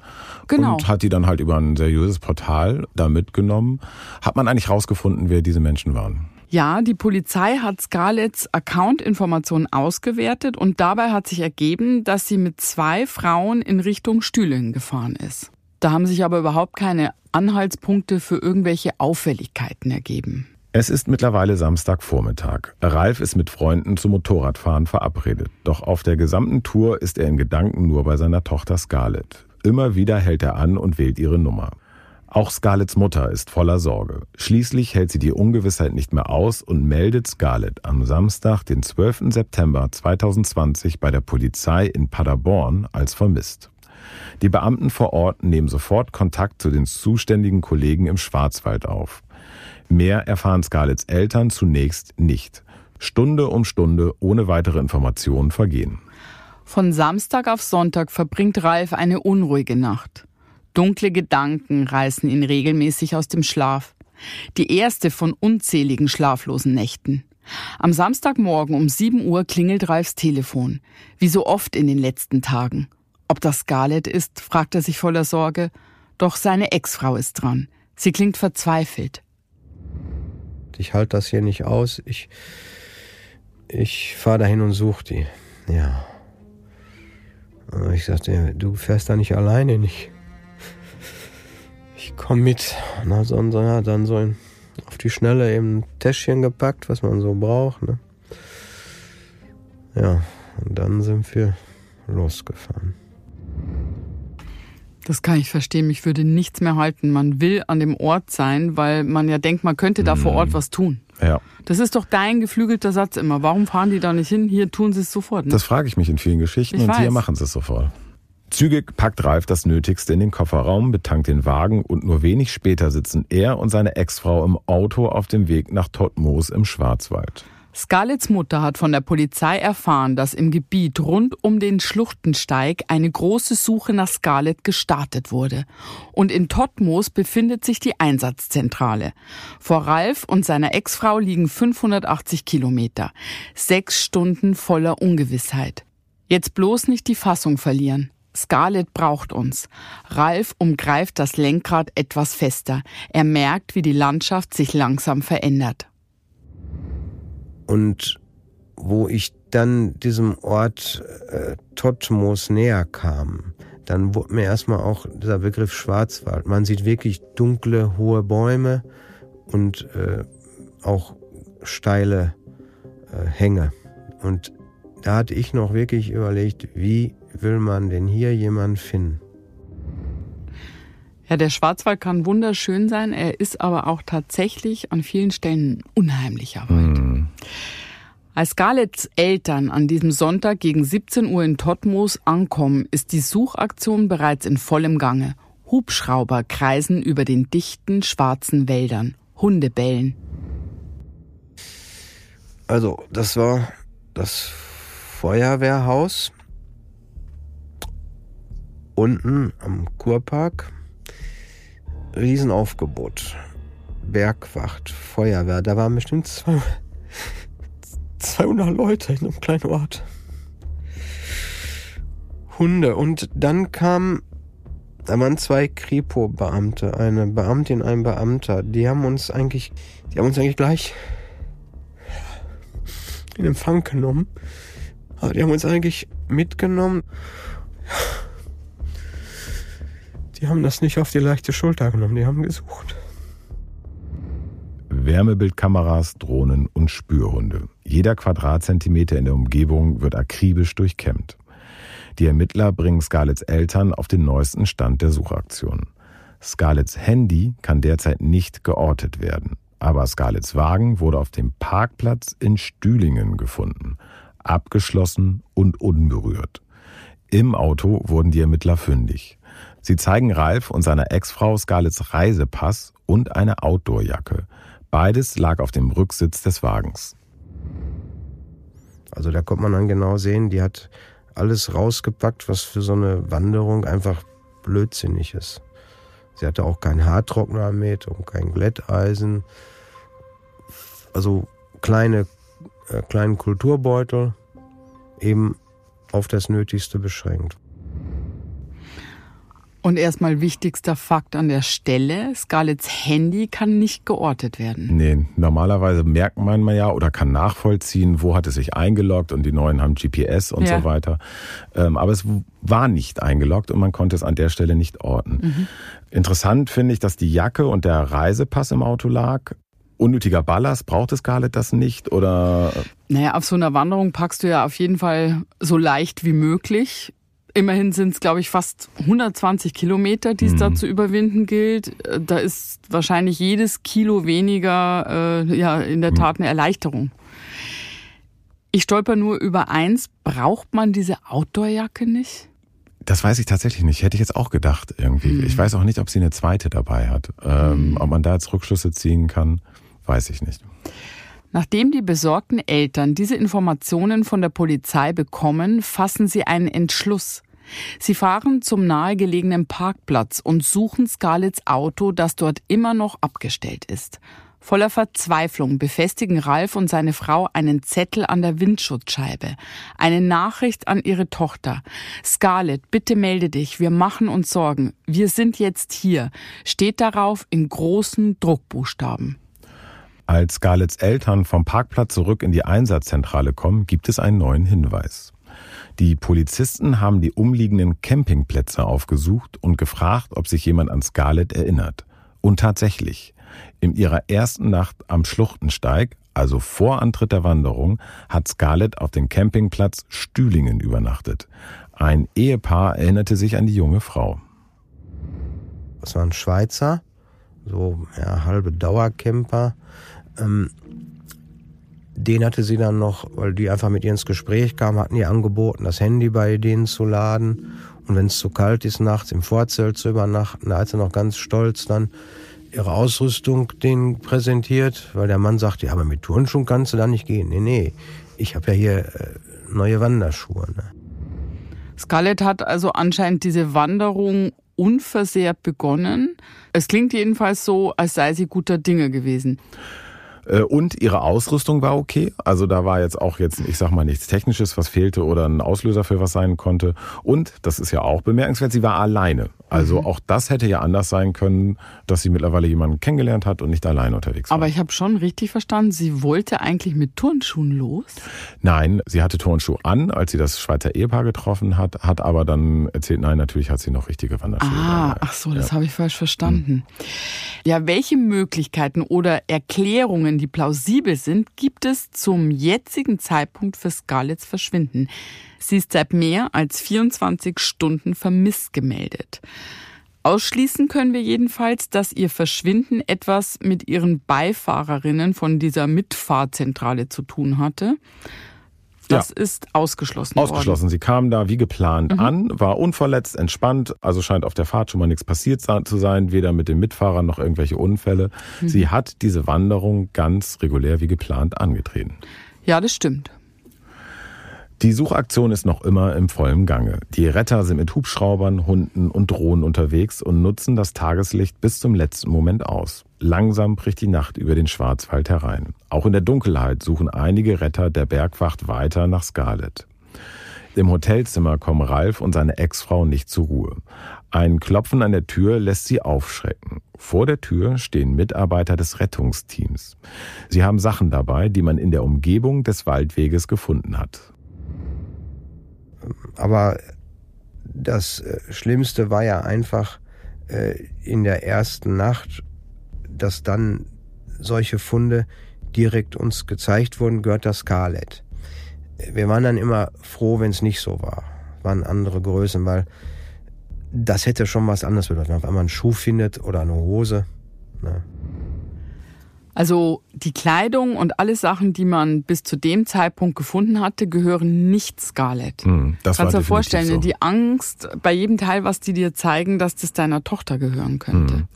Genau. Und hat die dann halt über ein seriöses Portal da mitgenommen. Hat man eigentlich rausgefunden, wer diese Menschen waren? Ja, die Polizei hat Scarletts Account-Informationen ausgewertet und dabei hat sich ergeben, dass sie mit zwei Frauen in Richtung Stühlen gefahren ist. Da haben sich aber überhaupt keine Anhaltspunkte für irgendwelche Auffälligkeiten ergeben. Es ist mittlerweile Samstagvormittag. Ralf ist mit Freunden zum Motorradfahren verabredet. Doch auf der gesamten Tour ist er in Gedanken nur bei seiner Tochter Scarlett. Immer wieder hält er an und wählt ihre Nummer. Auch Scarletts Mutter ist voller Sorge. Schließlich hält sie die Ungewissheit nicht mehr aus und meldet Scarlett am Samstag, den 12. September 2020 bei der Polizei in Paderborn als vermisst. Die Beamten vor Ort nehmen sofort Kontakt zu den zuständigen Kollegen im Schwarzwald auf. Mehr erfahren Scarletts Eltern zunächst nicht. Stunde um Stunde ohne weitere Informationen vergehen. Von Samstag auf Sonntag verbringt Ralf eine unruhige Nacht. Dunkle Gedanken reißen ihn regelmäßig aus dem Schlaf. Die erste von unzähligen schlaflosen Nächten. Am Samstagmorgen um 7 Uhr klingelt Ralfs Telefon, wie so oft in den letzten Tagen. Ob das Scarlett ist, fragt er sich voller Sorge. Doch seine Ex-Frau ist dran. Sie klingt verzweifelt. Ich halte das hier nicht aus. Ich, ich fahre dahin und suche die. Ja. Ich sagte, du fährst da nicht alleine nicht. Ich komme mit. Na, so, ja, dann so ein, auf die Schnelle eben ein Täschchen gepackt, was man so braucht. Ne? Ja, und dann sind wir losgefahren. Das kann ich verstehen. Mich würde nichts mehr halten. Man will an dem Ort sein, weil man ja denkt, man könnte da vor Ort was tun. Ja, Das ist doch dein geflügelter Satz immer. Warum fahren die da nicht hin? Hier tun sie es sofort. Ne? das frage ich mich in vielen Geschichten Ich und hier weiß. machen sie es sofort. Zügig packt Ralf das Nötigste in den Kofferraum, betankt den Wagen und nur wenig später sitzen er und seine Ex-Frau im Auto auf dem Weg nach Todtmoos im Schwarzwald. Scarletts Mutter hat von der Polizei erfahren, dass im Gebiet rund um den Schluchtensteig eine große Suche nach Scarlett gestartet wurde. Und in Todtmoos befindet sich die Einsatzzentrale. Vor Ralf und seiner Ex-Frau liegen 580 Kilometer. Sechs Stunden voller Ungewissheit. Jetzt bloß nicht die Fassung verlieren. Scarlett braucht uns. Ralf umgreift das Lenkrad etwas fester. Er merkt, wie die Landschaft sich langsam verändert. Und wo ich dann diesem Ort äh, Totmos näher kam, dann wurde mir erstmal auch dieser Begriff Schwarzwald. Man sieht wirklich dunkle, hohe Bäume und äh, auch steile äh, Hänge. Und da hatte ich noch wirklich überlegt, wie will man denn hier jemanden finden? Ja, der Schwarzwald kann wunderschön sein, er ist aber auch tatsächlich an vielen Stellen ein unheimlicher Wald. Als Scarletts Eltern an diesem Sonntag gegen 17 Uhr in Todtmoos ankommen, ist die Suchaktion bereits in vollem Gange. Hubschrauber kreisen über den dichten, schwarzen Wäldern. Hunde bellen. Also, das war das Feuerwehrhaus unten am Kurpark. Riesenaufgebot. Bergwacht, Feuerwehr. Da waren bestimmt zwei, 200 Leute in einem kleinen Ort. Hunde. Und dann kam, da waren zwei Kripo-Beamte, eine Beamtin, ein Beamter. Die haben uns eigentlich, die haben uns eigentlich gleich in Empfang genommen. Aber die haben uns eigentlich mitgenommen. Die haben das nicht auf die leichte Schulter genommen, die haben gesucht. Wärmebildkameras, Drohnen und Spürhunde. Jeder Quadratzentimeter in der Umgebung wird akribisch durchkämmt. Die Ermittler bringen Scarletts Eltern auf den neuesten Stand der Suchaktion. Scarletts Handy kann derzeit nicht geortet werden, aber Scarletts Wagen wurde auf dem Parkplatz in Stühlingen gefunden, abgeschlossen und unberührt. Im Auto wurden die Ermittler fündig. Sie zeigen Ralf und seiner Ex-Frau Scarletts Reisepass und eine Outdoorjacke. Beides lag auf dem Rücksitz des Wagens. Also da konnte man dann genau sehen, die hat alles rausgepackt, was für so eine Wanderung einfach blödsinnig ist. Sie hatte auch kein Haartrockner mit und kein Glätteisen. Also kleine, äh, kleinen Kulturbeutel, eben auf das Nötigste beschränkt. Und erstmal wichtigster Fakt an der Stelle, Scarletts Handy kann nicht geortet werden. Nee, normalerweise merkt man ja oder kann nachvollziehen, wo hat es sich eingeloggt und die neuen haben GPS und ja. so weiter. Ähm, aber es war nicht eingeloggt und man konnte es an der Stelle nicht orten. Mhm. Interessant finde ich, dass die Jacke und der Reisepass im Auto lag. Unnötiger Ballast, braucht es Scarlett das nicht oder? Naja, auf so einer Wanderung packst du ja auf jeden Fall so leicht wie möglich Immerhin sind es, glaube ich, fast 120 Kilometer, die es mhm. da zu überwinden gilt. Da ist wahrscheinlich jedes Kilo weniger äh, ja in der mhm. Tat eine Erleichterung. Ich stolper nur über eins. Braucht man diese Outdoorjacke nicht? Das weiß ich tatsächlich nicht. Hätte ich jetzt auch gedacht irgendwie. Mhm. Ich weiß auch nicht, ob sie eine zweite dabei hat. Ähm, mhm. Ob man da jetzt Rückschlüsse ziehen kann, weiß ich nicht. Nachdem die besorgten Eltern diese Informationen von der Polizei bekommen, fassen sie einen Entschluss. Sie fahren zum nahegelegenen Parkplatz und suchen Scarletts Auto, das dort immer noch abgestellt ist. Voller Verzweiflung befestigen Ralf und seine Frau einen Zettel an der Windschutzscheibe. Eine Nachricht an ihre Tochter. Scarlett, bitte melde dich. Wir machen uns Sorgen. Wir sind jetzt hier. Steht darauf in großen Druckbuchstaben. Als Scarletts Eltern vom Parkplatz zurück in die Einsatzzentrale kommen, gibt es einen neuen Hinweis. Die Polizisten haben die umliegenden Campingplätze aufgesucht und gefragt, ob sich jemand an Scarlett erinnert. Und tatsächlich, in ihrer ersten Nacht am Schluchtensteig, also vor Antritt der Wanderung, hat Scarlett auf dem Campingplatz Stühlingen übernachtet. Ein Ehepaar erinnerte sich an die junge Frau. Das war ein Schweizer, so ja, halbe Dauercamper. Ähm, den hatte sie dann noch, weil die einfach mit ihr ins Gespräch kam, hatten ihr angeboten, das Handy bei denen zu laden. Und wenn es zu kalt ist, nachts im Vorzelt zu übernachten, da hat sie noch ganz stolz dann ihre Ausrüstung denen präsentiert, weil der Mann sagte, ja, aber mit Turnschuhen kannst du da nicht gehen. Nee, nee, ich habe ja hier äh, neue Wanderschuhe. Ne? Scarlett hat also anscheinend diese Wanderung unversehrt begonnen. Es klingt jedenfalls so, als sei sie guter Dinge gewesen. Äh, und ihre Ausrüstung war okay. Also da war jetzt auch jetzt, ich sag mal, nichts Technisches, was fehlte oder ein Auslöser für was sein konnte. Und, das ist ja auch bemerkenswert, sie war alleine. Also mhm. auch das hätte ja anders sein können, dass sie mittlerweile jemanden kennengelernt hat und nicht allein unterwegs war. Aber ich habe schon richtig verstanden, sie wollte eigentlich mit Turnschuhen los? Nein, sie hatte Turnschuhe an, als sie das Schweizer Ehepaar getroffen hat, hat aber dann erzählt, nein, natürlich hat sie noch richtige Wanderschuhe. Ah, ach so, das ja. habe ich falsch verstanden. Mhm. Ja, welche Möglichkeiten oder Erklärungen, die plausibel sind, gibt es zum jetzigen Zeitpunkt für Scarletts Verschwinden? Sie ist seit mehr als 24 Stunden vermisst gemeldet. Ausschließen können wir jedenfalls, dass ihr Verschwinden etwas mit ihren Beifahrerinnen von dieser Mitfahrzentrale zu tun hatte. Das ja. ist ausgeschlossen. Ausgeschlossen. Worden. Sie kam da wie geplant mhm. an, war unverletzt, entspannt, also scheint auf der Fahrt schon mal nichts passiert zu sein, weder mit den Mitfahrern noch irgendwelche Unfälle. Mhm. Sie hat diese Wanderung ganz regulär wie geplant angetreten. Ja, das stimmt. Die Suchaktion ist noch immer im vollen Gange. Die Retter sind mit Hubschraubern, Hunden und Drohnen unterwegs und nutzen das Tageslicht bis zum letzten Moment aus. Langsam bricht die Nacht über den Schwarzwald herein. Auch in der Dunkelheit suchen einige Retter der Bergwacht weiter nach Scarlett. Im Hotelzimmer kommen Ralf und seine Ex-Frau nicht zur Ruhe. Ein Klopfen an der Tür lässt sie aufschrecken. Vor der Tür stehen Mitarbeiter des Rettungsteams. Sie haben Sachen dabei, die man in der Umgebung des Waldweges gefunden hat. Aber das äh, Schlimmste war ja einfach, äh, in der ersten Nacht, dass dann solche Funde direkt uns gezeigt wurden, gehört das Scarlett. Wir waren dann immer froh, wenn es nicht so war. Waren andere Größen, weil das hätte schon was anderes bedeutet. Wenn man auf einmal einen Schuh findet oder eine Hose. Ne? Also die Kleidung und alle Sachen, die man bis zu dem Zeitpunkt gefunden hatte, gehören nicht Scarlett. Hm, das Kannst war dir vorstellen, so. die Angst bei jedem Teil, was die dir zeigen, dass das deiner Tochter gehören könnte. Hm.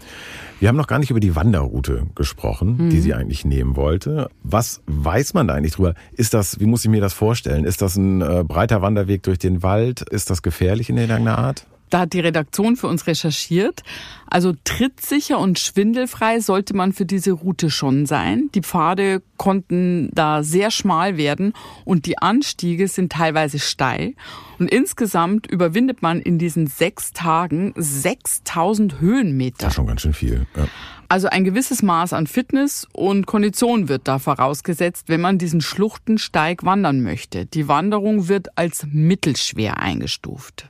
Wir haben noch gar nicht über die Wanderroute gesprochen, Mhm. die sie eigentlich nehmen wollte. Was weiß man da eigentlich drüber? Ist das, wie muss ich mir das vorstellen? Ist das ein äh, breiter Wanderweg durch den Wald? Ist das gefährlich in irgendeiner Art? Da hat die Redaktion für uns recherchiert. Also trittsicher und schwindelfrei sollte man für diese Route schon sein. Die Pfade konnten da sehr schmal werden und die Anstiege sind teilweise steil. Und insgesamt überwindet man in diesen sechs Tagen 6000 Höhenmeter. Das ist schon ganz schön viel. Ja. Also ein gewisses Maß an Fitness und Kondition wird da vorausgesetzt, wenn man diesen Schluchtensteig wandern möchte. Die Wanderung wird als mittelschwer eingestuft.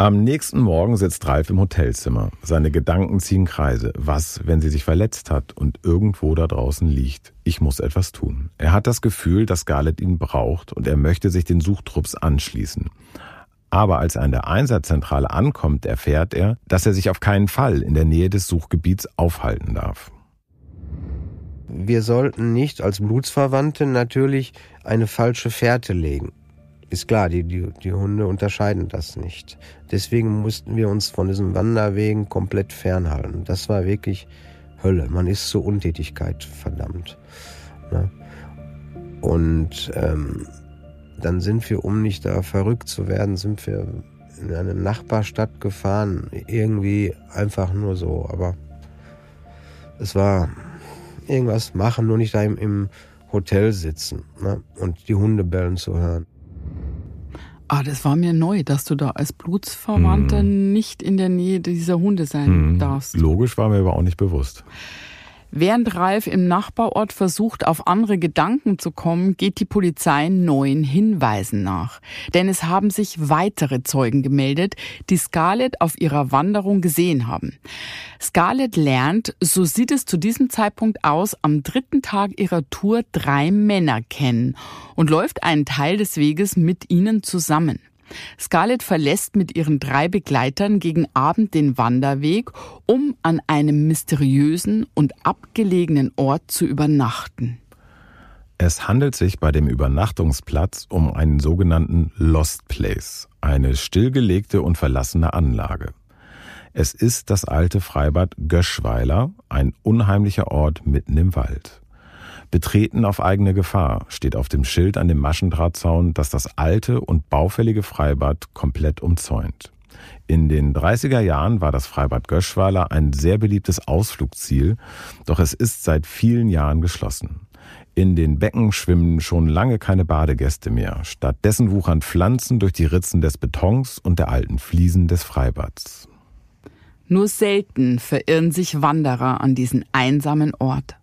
Am nächsten Morgen sitzt Ralf im Hotelzimmer. Seine Gedanken ziehen Kreise. Was, wenn sie sich verletzt hat und irgendwo da draußen liegt? Ich muss etwas tun. Er hat das Gefühl, dass Scarlett ihn braucht und er möchte sich den Suchtrupps anschließen. Aber als er an der Einsatzzentrale ankommt, erfährt er, dass er sich auf keinen Fall in der Nähe des Suchgebiets aufhalten darf. Wir sollten nicht als Blutsverwandte natürlich eine falsche Fährte legen. Ist klar, die, die, die Hunde unterscheiden das nicht. Deswegen mussten wir uns von diesen Wanderwegen komplett fernhalten. Das war wirklich Hölle. Man ist zur Untätigkeit verdammt. Ne? Und ähm, dann sind wir, um nicht da verrückt zu werden, sind wir in eine Nachbarstadt gefahren. Irgendwie einfach nur so. Aber es war irgendwas machen, nur nicht da im, im Hotel sitzen ne? und die Hunde bellen zu hören. Ah, das war mir neu, dass du da als Blutsverwandter nicht in der Nähe dieser Hunde sein Hm, darfst. Logisch war mir aber auch nicht bewusst. Während Ralf im Nachbarort versucht, auf andere Gedanken zu kommen, geht die Polizei neuen Hinweisen nach. Denn es haben sich weitere Zeugen gemeldet, die Scarlett auf ihrer Wanderung gesehen haben. Scarlett lernt, so sieht es zu diesem Zeitpunkt aus, am dritten Tag ihrer Tour drei Männer kennen und läuft einen Teil des Weges mit ihnen zusammen. Scarlett verlässt mit ihren drei Begleitern gegen Abend den Wanderweg, um an einem mysteriösen und abgelegenen Ort zu übernachten. Es handelt sich bei dem Übernachtungsplatz um einen sogenannten Lost Place, eine stillgelegte und verlassene Anlage. Es ist das alte Freibad Göschweiler, ein unheimlicher Ort mitten im Wald. Betreten auf eigene Gefahr steht auf dem Schild an dem Maschendrahtzaun, das das alte und baufällige Freibad komplett umzäunt. In den 30er Jahren war das Freibad Göschweiler ein sehr beliebtes Ausflugsziel, doch es ist seit vielen Jahren geschlossen. In den Becken schwimmen schon lange keine Badegäste mehr. Stattdessen wuchern Pflanzen durch die Ritzen des Betons und der alten Fliesen des Freibads. Nur selten verirren sich Wanderer an diesen einsamen Ort.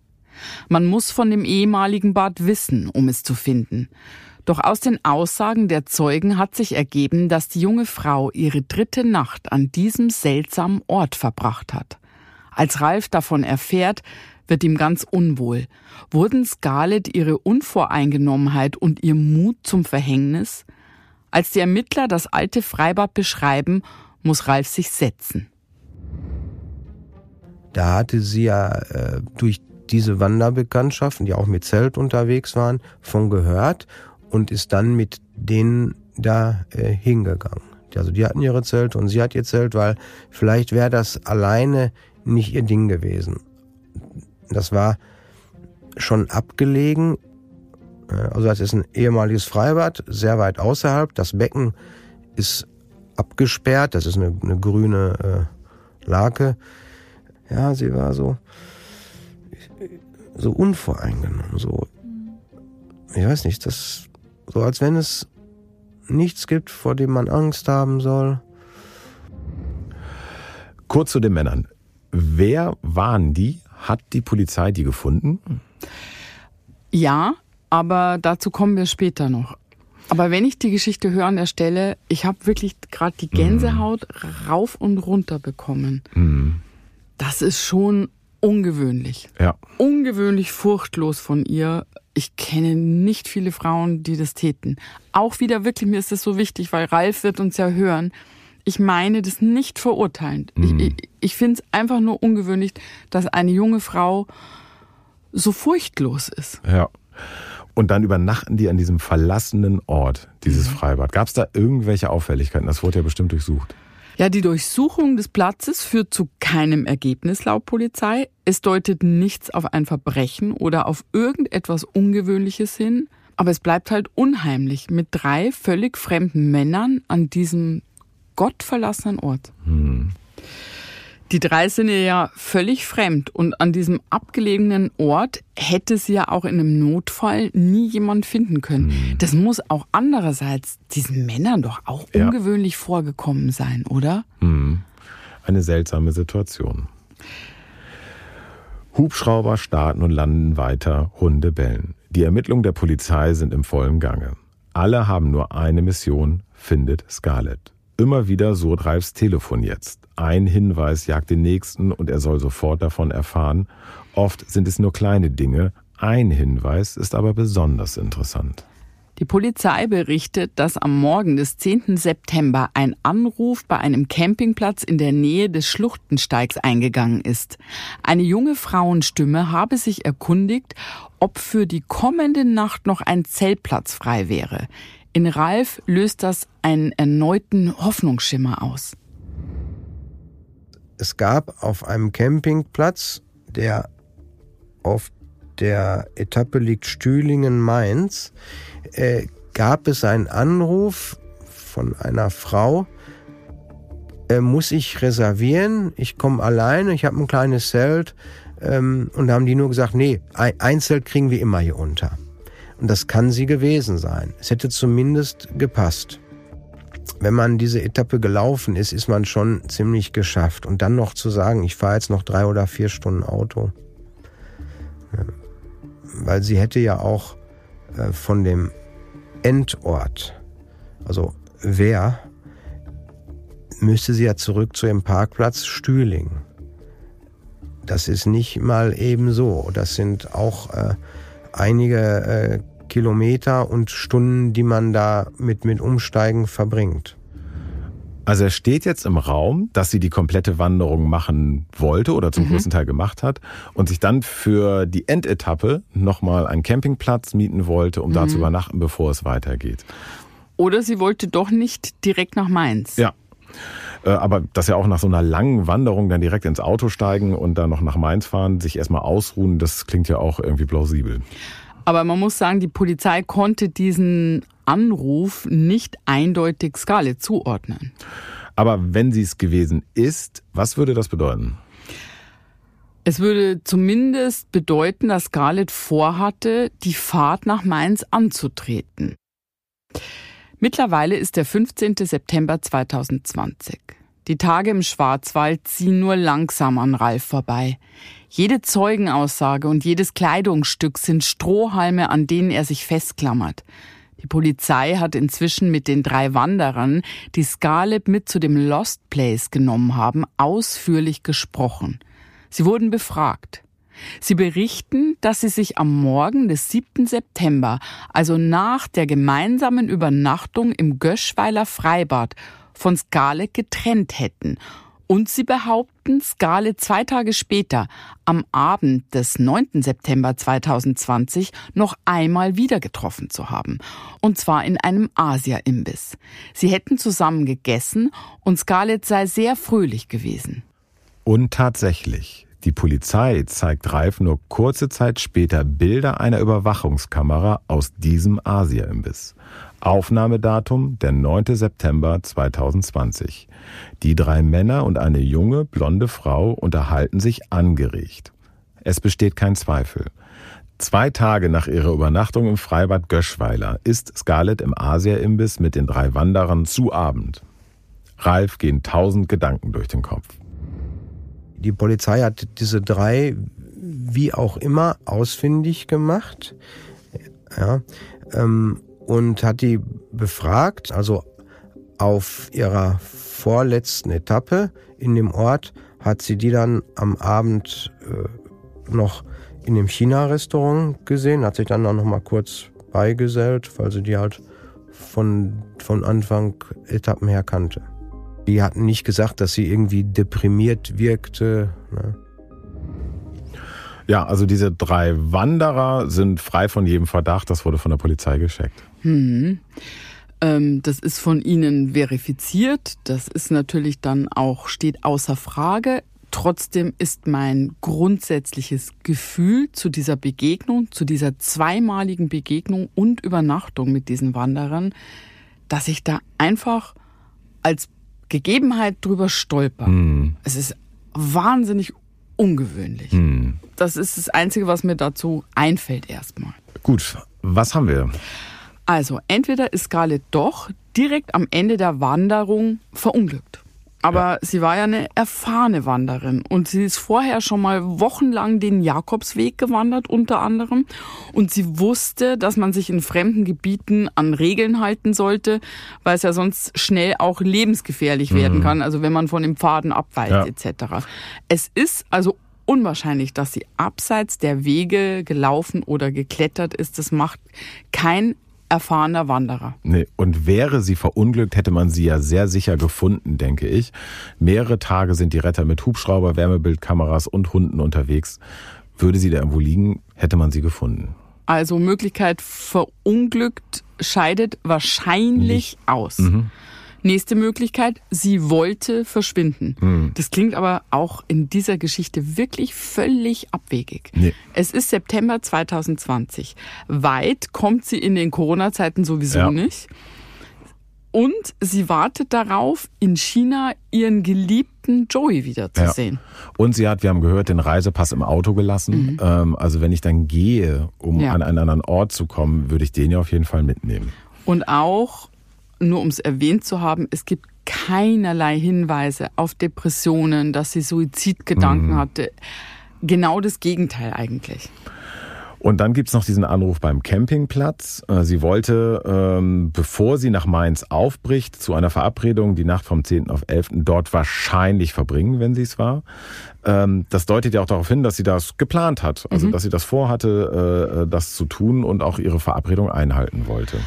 Man muss von dem ehemaligen Bad wissen, um es zu finden. Doch aus den Aussagen der Zeugen hat sich ergeben, dass die junge Frau ihre dritte Nacht an diesem seltsamen Ort verbracht hat. Als Ralf davon erfährt, wird ihm ganz unwohl. Wurden Scarlett ihre Unvoreingenommenheit und ihr Mut zum Verhängnis? Als die Ermittler das alte Freibad beschreiben, muss Ralf sich setzen. Da hatte sie ja äh, durch diese Wanderbekanntschaften, die auch mit Zelt unterwegs waren, von gehört und ist dann mit denen da äh, hingegangen. Also die hatten ihre Zelte und sie hat ihr Zelt, weil vielleicht wäre das alleine nicht ihr Ding gewesen. Das war schon abgelegen. Äh, Also das ist ein ehemaliges Freibad, sehr weit außerhalb. Das Becken ist abgesperrt, das ist eine, eine grüne äh, Lake. Ja, sie war so so unvoreingenommen, so ich weiß nicht, das so als wenn es nichts gibt, vor dem man Angst haben soll. Kurz zu den Männern. Wer waren die? Hat die Polizei die gefunden? Ja, aber dazu kommen wir später noch. Aber wenn ich die Geschichte höre an der Stelle, ich habe wirklich gerade die Gänsehaut mhm. rauf und runter bekommen. Mhm. Das ist schon ungewöhnlich. Ja. Ungewöhnlich furchtlos von ihr. Ich kenne nicht viele Frauen, die das täten. Auch wieder wirklich, mir ist das so wichtig, weil Ralf wird uns ja hören. Ich meine das nicht verurteilend. Mhm. Ich, ich, ich finde es einfach nur ungewöhnlich, dass eine junge Frau so furchtlos ist. Ja. Und dann übernachten die an diesem verlassenen Ort, dieses mhm. Freibad. Gab es da irgendwelche Auffälligkeiten? Das wurde ja bestimmt durchsucht. Ja, die Durchsuchung des Platzes führt zu keinem Ergebnis laut Polizei. Es deutet nichts auf ein Verbrechen oder auf irgendetwas Ungewöhnliches hin. Aber es bleibt halt unheimlich mit drei völlig fremden Männern an diesem gottverlassenen Ort. Hm. Die drei sind ihr ja völlig fremd und an diesem abgelegenen Ort hätte sie ja auch in einem Notfall nie jemand finden können. Mhm. Das muss auch andererseits diesen Männern doch auch ja. ungewöhnlich vorgekommen sein, oder? Mhm. Eine seltsame Situation. Hubschrauber starten und landen weiter, Hunde bellen. Die Ermittlungen der Polizei sind im vollen Gange. Alle haben nur eine Mission, findet Scarlett. Immer wieder so Reifs Telefon jetzt. Ein Hinweis jagt den nächsten und er soll sofort davon erfahren. Oft sind es nur kleine Dinge. Ein Hinweis ist aber besonders interessant. Die Polizei berichtet, dass am Morgen des 10. September ein Anruf bei einem Campingplatz in der Nähe des Schluchtensteigs eingegangen ist. Eine junge Frauenstimme habe sich erkundigt, ob für die kommende Nacht noch ein Zeltplatz frei wäre. In Ralf löst das einen erneuten Hoffnungsschimmer aus. Es gab auf einem Campingplatz, der auf der Etappe liegt Stühlingen-Mainz, äh, gab es einen Anruf von einer Frau, äh, muss ich reservieren, ich komme alleine, ich habe ein kleines Zelt ähm, und da haben die nur gesagt, nee, ein Zelt kriegen wir immer hier unter. Und das kann sie gewesen sein. Es hätte zumindest gepasst. Wenn man diese Etappe gelaufen ist, ist man schon ziemlich geschafft. Und dann noch zu sagen, ich fahre jetzt noch drei oder vier Stunden Auto. Weil sie hätte ja auch äh, von dem Endort, also wer, müsste sie ja zurück zu ihrem Parkplatz Stühling. Das ist nicht mal eben so. Das sind auch äh, einige äh, Kilometer und Stunden, die man da mit, mit Umsteigen verbringt. Also er steht jetzt im Raum, dass sie die komplette Wanderung machen wollte oder zum mhm. größten Teil gemacht hat und sich dann für die Endetappe nochmal einen Campingplatz mieten wollte, um mhm. da zu übernachten, bevor es weitergeht. Oder sie wollte doch nicht direkt nach Mainz. Ja. Äh, aber dass ja auch nach so einer langen Wanderung dann direkt ins Auto steigen und dann noch nach Mainz fahren, sich erstmal ausruhen, das klingt ja auch irgendwie plausibel. Aber man muss sagen, die Polizei konnte diesen Anruf nicht eindeutig Scarlett zuordnen. Aber wenn sie es gewesen ist, was würde das bedeuten? Es würde zumindest bedeuten, dass Scarlett vorhatte, die Fahrt nach Mainz anzutreten. Mittlerweile ist der 15. September 2020. Die Tage im Schwarzwald ziehen nur langsam an Ralf vorbei. Jede Zeugenaussage und jedes Kleidungsstück sind Strohhalme, an denen er sich festklammert. Die Polizei hat inzwischen mit den drei Wanderern, die Scarlett mit zu dem Lost Place genommen haben, ausführlich gesprochen. Sie wurden befragt. Sie berichten, dass sie sich am Morgen des 7. September, also nach der gemeinsamen Übernachtung im Göschweiler Freibad, von Scarlett getrennt hätten. Und sie behaupten, Scarlett zwei Tage später, am Abend des 9. September 2020, noch einmal wieder getroffen zu haben. Und zwar in einem Asia-Imbiss. Sie hätten zusammen gegessen und Scarlett sei sehr fröhlich gewesen. Und tatsächlich, die Polizei zeigt Reif nur kurze Zeit später Bilder einer Überwachungskamera aus diesem Asia-Imbiss. Aufnahmedatum der 9. September 2020. Die drei Männer und eine junge, blonde Frau unterhalten sich angeregt. Es besteht kein Zweifel. Zwei Tage nach ihrer Übernachtung im Freibad Göschweiler ist Scarlett im Asia-Imbiss mit den drei Wanderern zu Abend. Ralf gehen tausend Gedanken durch den Kopf. Die Polizei hat diese drei wie auch immer ausfindig gemacht. Ja, ähm, und hat die befragt, also auf ihrer vorletzten Etappe in dem Ort hat sie die dann am Abend äh, noch in dem China-Restaurant gesehen, hat sich dann auch noch mal kurz beigesellt, weil sie die halt von, von Anfang Etappen her kannte. Die hatten nicht gesagt, dass sie irgendwie deprimiert wirkte. Ne? Ja, also diese drei Wanderer sind frei von jedem Verdacht. Das wurde von der Polizei gescheckt. Hm. Ähm, das ist von Ihnen verifiziert. Das ist natürlich dann auch, steht außer Frage. Trotzdem ist mein grundsätzliches Gefühl zu dieser Begegnung, zu dieser zweimaligen Begegnung und Übernachtung mit diesen Wanderern, dass ich da einfach als Gegebenheit drüber stolper. Hm. Es ist wahnsinnig ungewöhnlich. Hm. Das ist das Einzige, was mir dazu einfällt erstmal. Gut, was haben wir? Also, entweder ist Scarlett doch direkt am Ende der Wanderung verunglückt. Aber ja. sie war ja eine erfahrene Wanderin und sie ist vorher schon mal wochenlang den Jakobsweg gewandert unter anderem und sie wusste, dass man sich in fremden Gebieten an Regeln halten sollte, weil es ja sonst schnell auch lebensgefährlich mhm. werden kann, also wenn man von den Pfaden abweicht ja. etc. Es ist also unwahrscheinlich, dass sie abseits der Wege gelaufen oder geklettert ist. Das macht kein erfahrener Wanderer. Nee, und wäre sie verunglückt, hätte man sie ja sehr sicher gefunden, denke ich. Mehrere Tage sind die Retter mit Hubschrauber, Wärmebildkameras und Hunden unterwegs. Würde sie da irgendwo liegen, hätte man sie gefunden. Also Möglichkeit verunglückt scheidet wahrscheinlich Nicht. aus. Mhm. Nächste Möglichkeit, sie wollte verschwinden. Mhm. Das klingt aber auch in dieser Geschichte wirklich völlig abwegig. Nee. Es ist September 2020. Weit kommt sie in den Corona-Zeiten sowieso ja. nicht. Und sie wartet darauf, in China ihren geliebten Joey wiederzusehen. Ja. Und sie hat, wir haben gehört, den Reisepass im Auto gelassen. Mhm. Ähm, also wenn ich dann gehe, um ja. an einen anderen Ort zu kommen, würde ich den ja auf jeden Fall mitnehmen. Und auch nur um es erwähnt zu haben, es gibt keinerlei Hinweise auf Depressionen, dass sie Suizidgedanken mhm. hatte. Genau das Gegenteil eigentlich. Und dann gibt's noch diesen Anruf beim Campingplatz. Äh, sie wollte, ähm, bevor sie nach Mainz aufbricht, zu einer Verabredung die Nacht vom 10. auf 11. dort wahrscheinlich verbringen, wenn sie es war. Ähm, das deutet ja auch darauf hin, dass sie das geplant hat. Also, mhm. dass sie das vorhatte, äh, das zu tun und auch ihre Verabredung einhalten wollte.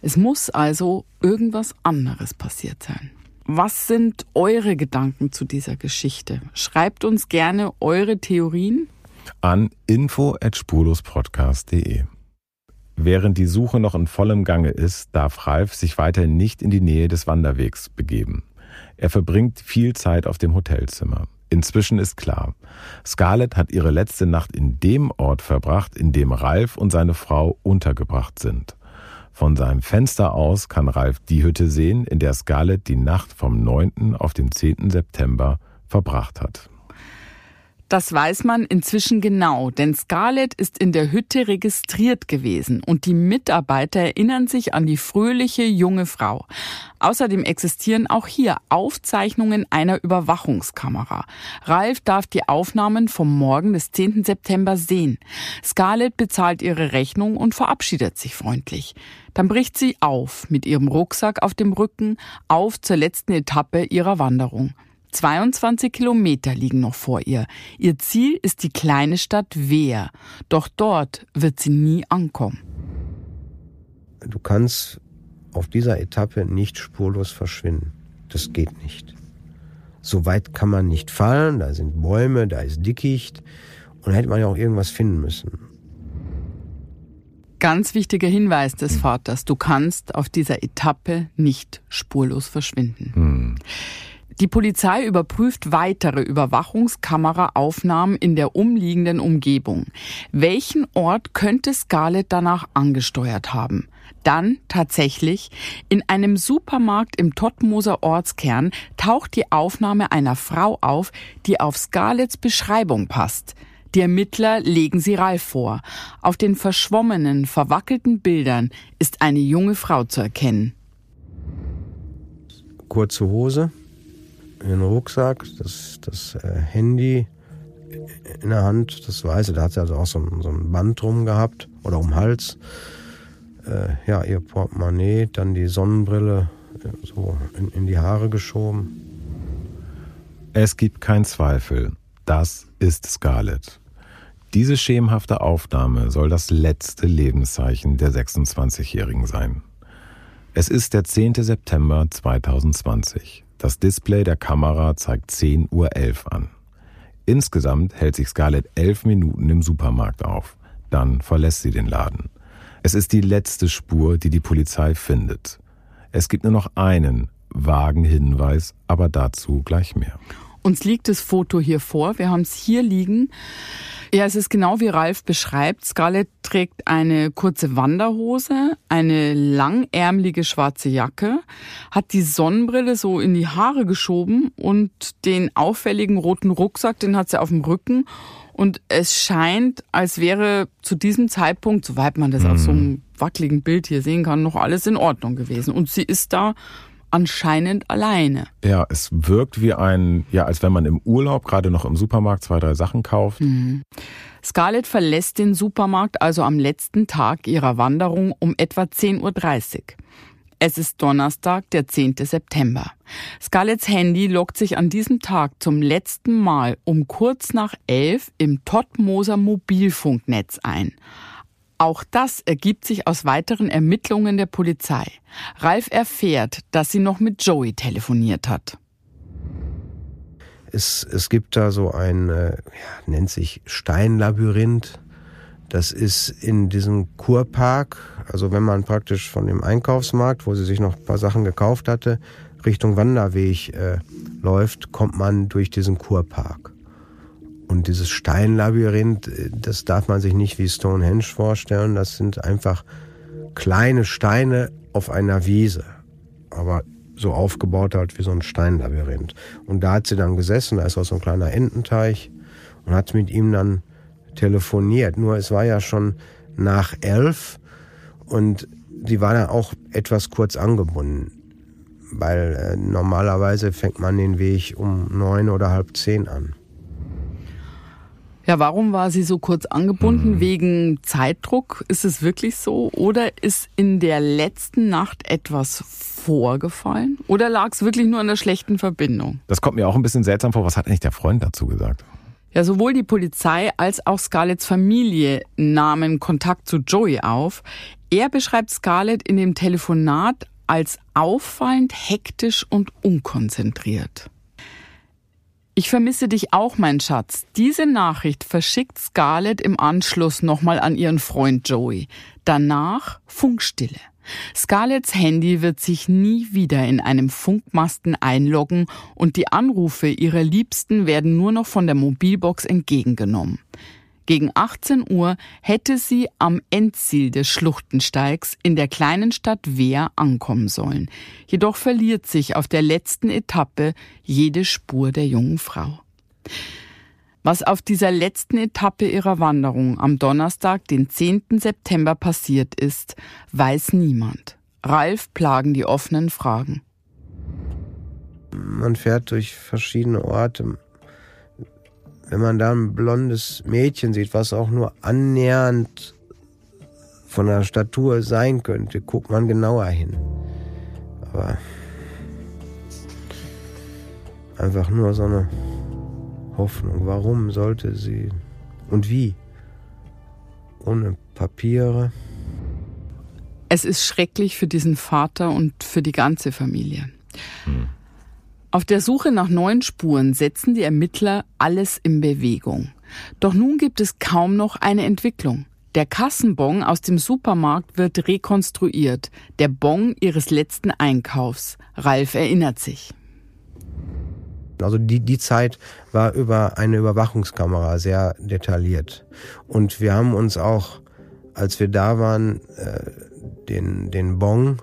Es muss also irgendwas anderes passiert sein. Was sind eure Gedanken zu dieser Geschichte? Schreibt uns gerne eure Theorien an info@spurlospodcast.de. Während die Suche noch in vollem Gange ist, darf Ralf sich weiterhin nicht in die Nähe des Wanderwegs begeben. Er verbringt viel Zeit auf dem Hotelzimmer. Inzwischen ist klar, Scarlett hat ihre letzte Nacht in dem Ort verbracht, in dem Ralf und seine Frau untergebracht sind. Von seinem Fenster aus kann Ralf die Hütte sehen, in der Scarlett die Nacht vom 9. auf den 10. September verbracht hat. Das weiß man inzwischen genau, denn Scarlett ist in der Hütte registriert gewesen und die Mitarbeiter erinnern sich an die fröhliche junge Frau. Außerdem existieren auch hier Aufzeichnungen einer Überwachungskamera. Ralf darf die Aufnahmen vom Morgen des 10. September sehen. Scarlett bezahlt ihre Rechnung und verabschiedet sich freundlich. Dann bricht sie auf mit ihrem Rucksack auf dem Rücken auf zur letzten Etappe ihrer Wanderung. 22 Kilometer liegen noch vor ihr. Ihr Ziel ist die kleine Stadt Wehr. Doch dort wird sie nie ankommen. Du kannst auf dieser Etappe nicht spurlos verschwinden. Das geht nicht. So weit kann man nicht fallen, da sind Bäume, da ist Dickicht und da hätte man ja auch irgendwas finden müssen. Ganz wichtiger Hinweis des Vaters, du kannst auf dieser Etappe nicht spurlos verschwinden. Hm. Die Polizei überprüft weitere Überwachungskameraaufnahmen in der umliegenden Umgebung. Welchen Ort könnte Scarlett danach angesteuert haben? Dann tatsächlich in einem Supermarkt im Tottmoser Ortskern taucht die Aufnahme einer Frau auf, die auf Scarletts Beschreibung passt. Die Ermittler legen sie Ralf vor. Auf den verschwommenen, verwackelten Bildern ist eine junge Frau zu erkennen. Kurze Hose, den Rucksack, das, das äh, Handy in der Hand, das weiße, da hat sie also auch so ein, so ein Band drum gehabt oder um den Hals. äh, ja, ihr Portemonnaie, dann die Sonnenbrille äh, so in, in die Haare geschoben. Es gibt keinen Zweifel, das ist Scarlett. Diese schemenhafte Aufnahme soll das letzte Lebenszeichen der 26-Jährigen sein. Es ist der 10. September 2020. Das Display der Kamera zeigt 10.11 Uhr an. Insgesamt hält sich Scarlett elf Minuten im Supermarkt auf. Dann verlässt sie den Laden. Es ist die letzte Spur, die die Polizei findet. Es gibt nur noch einen vagen Hinweis, aber dazu gleich mehr. Uns liegt das Foto hier vor. Wir haben es hier liegen. Ja, es ist genau wie Ralf beschreibt. Scarlett trägt eine kurze Wanderhose, eine langärmelige schwarze Jacke, hat die Sonnenbrille so in die Haare geschoben und den auffälligen roten Rucksack, den hat sie auf dem Rücken. Und es scheint, als wäre zu diesem Zeitpunkt, soweit man das mhm. auf so einem mhm. wackeligen Bild hier sehen kann, noch alles in Ordnung gewesen. Und sie ist da anscheinend alleine. Ja, es wirkt wie ein, ja, als wenn man im Urlaub gerade noch im Supermarkt zwei, drei Sachen kauft. Mhm. Scarlett verlässt den Supermarkt also am letzten Tag ihrer Wanderung um etwa 10.30 Uhr. Es ist Donnerstag, der 10. September. Scarletts Handy loggt sich an diesem Tag zum letzten Mal um kurz nach elf im Tottmoser Mobilfunknetz ein. Auch das ergibt sich aus weiteren Ermittlungen der Polizei. Ralf erfährt, dass sie noch mit Joey telefoniert hat. Es, es gibt da so ein, äh, ja, nennt sich Steinlabyrinth. Das ist in diesem Kurpark, also wenn man praktisch von dem Einkaufsmarkt, wo sie sich noch ein paar Sachen gekauft hatte, Richtung Wanderweg äh, läuft, kommt man durch diesen Kurpark. Und dieses Steinlabyrinth, äh, das darf man sich nicht wie Stonehenge vorstellen. Das sind einfach kleine Steine auf einer Wiese. Aber so aufgebaut halt wie so ein Steinlabyrinth. Und da hat sie dann gesessen, da ist auch so ein kleiner Ententeich und hat mit ihm dann telefoniert. Nur es war ja schon nach elf und sie war dann auch etwas kurz angebunden. Weil äh, normalerweise fängt man den Weg um neun oder halb zehn an. Ja, warum war sie so kurz angebunden? Mhm. Wegen Zeitdruck? Ist es wirklich so? Oder ist in der letzten Nacht etwas vorgefallen? Oder lag es wirklich nur an der schlechten Verbindung? Das kommt mir auch ein bisschen seltsam vor. Was hat eigentlich der Freund dazu gesagt? Ja, sowohl die Polizei als auch Scarletts Familie nahmen Kontakt zu Joey auf. Er beschreibt Scarlett in dem Telefonat als auffallend hektisch und unkonzentriert. Ich vermisse dich auch, mein Schatz. Diese Nachricht verschickt Scarlett im Anschluss nochmal an ihren Freund Joey. Danach Funkstille. Scarletts Handy wird sich nie wieder in einem Funkmasten einloggen und die Anrufe ihrer Liebsten werden nur noch von der Mobilbox entgegengenommen. Gegen 18 Uhr hätte sie am Endziel des Schluchtensteigs in der kleinen Stadt Wehr ankommen sollen. Jedoch verliert sich auf der letzten Etappe jede Spur der jungen Frau. Was auf dieser letzten Etappe ihrer Wanderung am Donnerstag, den 10. September passiert ist, weiß niemand. Ralf plagen die offenen Fragen. Man fährt durch verschiedene Orte wenn man da ein blondes Mädchen sieht, was auch nur annähernd von der Statur sein könnte, guckt man genauer hin. Aber einfach nur so eine Hoffnung. Warum sollte sie und wie? Ohne Papiere. Es ist schrecklich für diesen Vater und für die ganze Familie. Hm. Auf der Suche nach neuen Spuren setzen die Ermittler alles in Bewegung. Doch nun gibt es kaum noch eine Entwicklung. Der Kassenbon aus dem Supermarkt wird rekonstruiert. Der Bon ihres letzten Einkaufs. Ralf erinnert sich. Also die, die Zeit war über eine Überwachungskamera sehr detailliert. Und wir haben uns auch, als wir da waren, äh, den, den Bon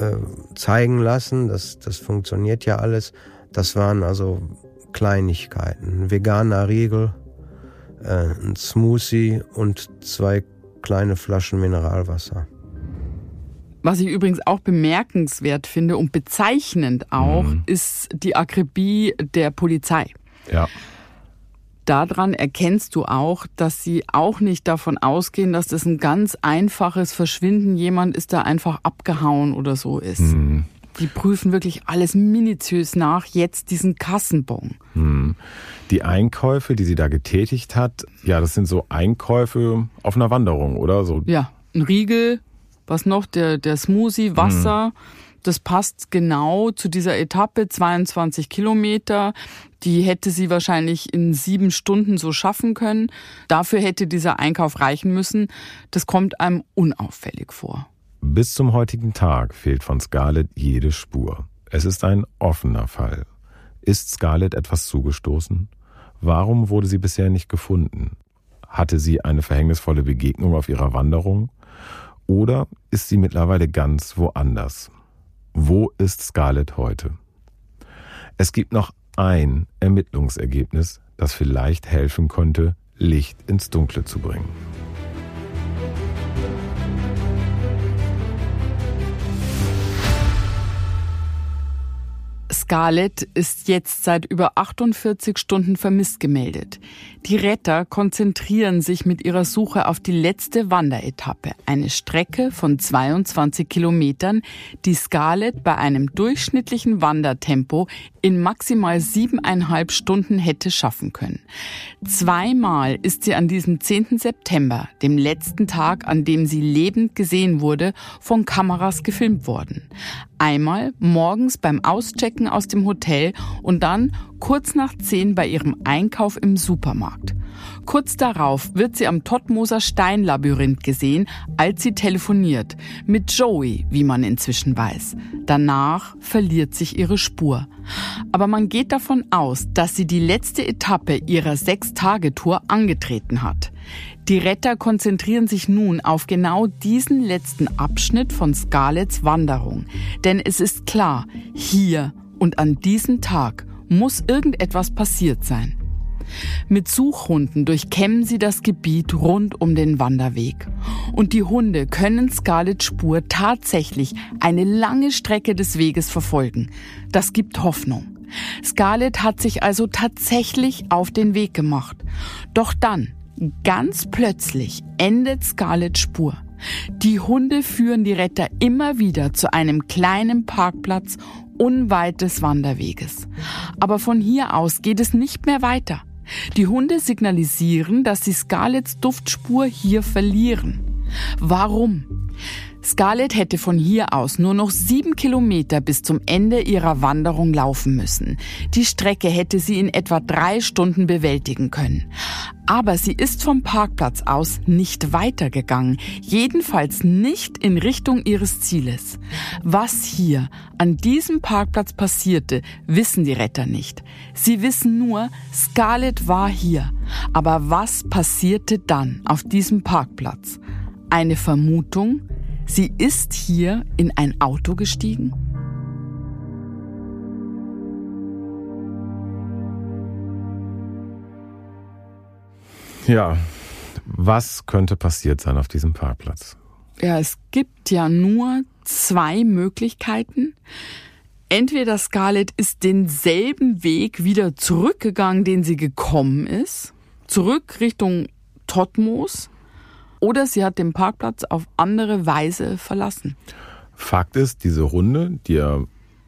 äh, zeigen lassen. Das, das funktioniert ja alles. Das waren also Kleinigkeiten. Ein veganer Riegel, äh, ein Smoothie und zwei kleine Flaschen Mineralwasser. Was ich übrigens auch bemerkenswert finde und bezeichnend auch, mhm. ist die Akribie der Polizei. Ja. Daran erkennst du auch, dass sie auch nicht davon ausgehen, dass das ein ganz einfaches Verschwinden, jemand ist da einfach abgehauen oder so ist. Mhm. Die prüfen wirklich alles minutiös nach, jetzt diesen Kassenbon. Mhm. Die Einkäufe, die sie da getätigt hat, ja, das sind so Einkäufe auf einer Wanderung, oder? So. Ja, ein Riegel, was noch, der, der Smoothie, Wasser. Mhm. Das passt genau zu dieser Etappe, 22 Kilometer. Die hätte sie wahrscheinlich in sieben Stunden so schaffen können. Dafür hätte dieser Einkauf reichen müssen. Das kommt einem unauffällig vor. Bis zum heutigen Tag fehlt von Scarlett jede Spur. Es ist ein offener Fall. Ist Scarlett etwas zugestoßen? Warum wurde sie bisher nicht gefunden? Hatte sie eine verhängnisvolle Begegnung auf ihrer Wanderung? Oder ist sie mittlerweile ganz woanders? Wo ist Scarlett heute? Es gibt noch ein Ermittlungsergebnis, das vielleicht helfen konnte, Licht ins Dunkle zu bringen. Scarlett ist jetzt seit über 48 Stunden vermisst gemeldet. Die Retter konzentrieren sich mit ihrer Suche auf die letzte Wanderetappe, eine Strecke von 22 Kilometern, die Scarlett bei einem durchschnittlichen Wandertempo in maximal siebeneinhalb Stunden hätte schaffen können. Zweimal ist sie an diesem 10. September, dem letzten Tag, an dem sie lebend gesehen wurde, von Kameras gefilmt worden. Einmal morgens beim Auschecken aus dem Hotel und dann kurz nach zehn bei ihrem Einkauf im Supermarkt. Kurz darauf wird sie am Todmoser Steinlabyrinth gesehen, als sie telefoniert. Mit Joey, wie man inzwischen weiß. Danach verliert sich ihre Spur. Aber man geht davon aus, dass sie die letzte Etappe ihrer Sechs-Tage-Tour angetreten hat. Die Retter konzentrieren sich nun auf genau diesen letzten Abschnitt von Scarletts Wanderung. Denn es ist klar, hier und an diesem Tag muss irgendetwas passiert sein. Mit Suchhunden durchkämmen sie das Gebiet rund um den Wanderweg. Und die Hunde können Scarlett Spur tatsächlich eine lange Strecke des Weges verfolgen. Das gibt Hoffnung. Scarlett hat sich also tatsächlich auf den Weg gemacht. Doch dann, ganz plötzlich, endet Scarletts Spur. Die Hunde führen die Retter immer wieder zu einem kleinen Parkplatz unweit des Wanderweges. Aber von hier aus geht es nicht mehr weiter. Die Hunde signalisieren, dass sie Scarletts Duftspur hier verlieren. Warum? Scarlett hätte von hier aus nur noch sieben Kilometer bis zum Ende ihrer Wanderung laufen müssen. Die Strecke hätte sie in etwa drei Stunden bewältigen können. Aber sie ist vom Parkplatz aus nicht weitergegangen, jedenfalls nicht in Richtung ihres Zieles. Was hier an diesem Parkplatz passierte, wissen die Retter nicht. Sie wissen nur, Scarlett war hier. Aber was passierte dann auf diesem Parkplatz? Eine Vermutung, Sie ist hier in ein Auto gestiegen? Ja, was könnte passiert sein auf diesem Parkplatz? Ja, es gibt ja nur zwei Möglichkeiten. Entweder Scarlett ist denselben Weg wieder zurückgegangen, den sie gekommen ist, zurück Richtung Totmos, oder sie hat den Parkplatz auf andere Weise verlassen. Fakt ist, diese Hunde, die ja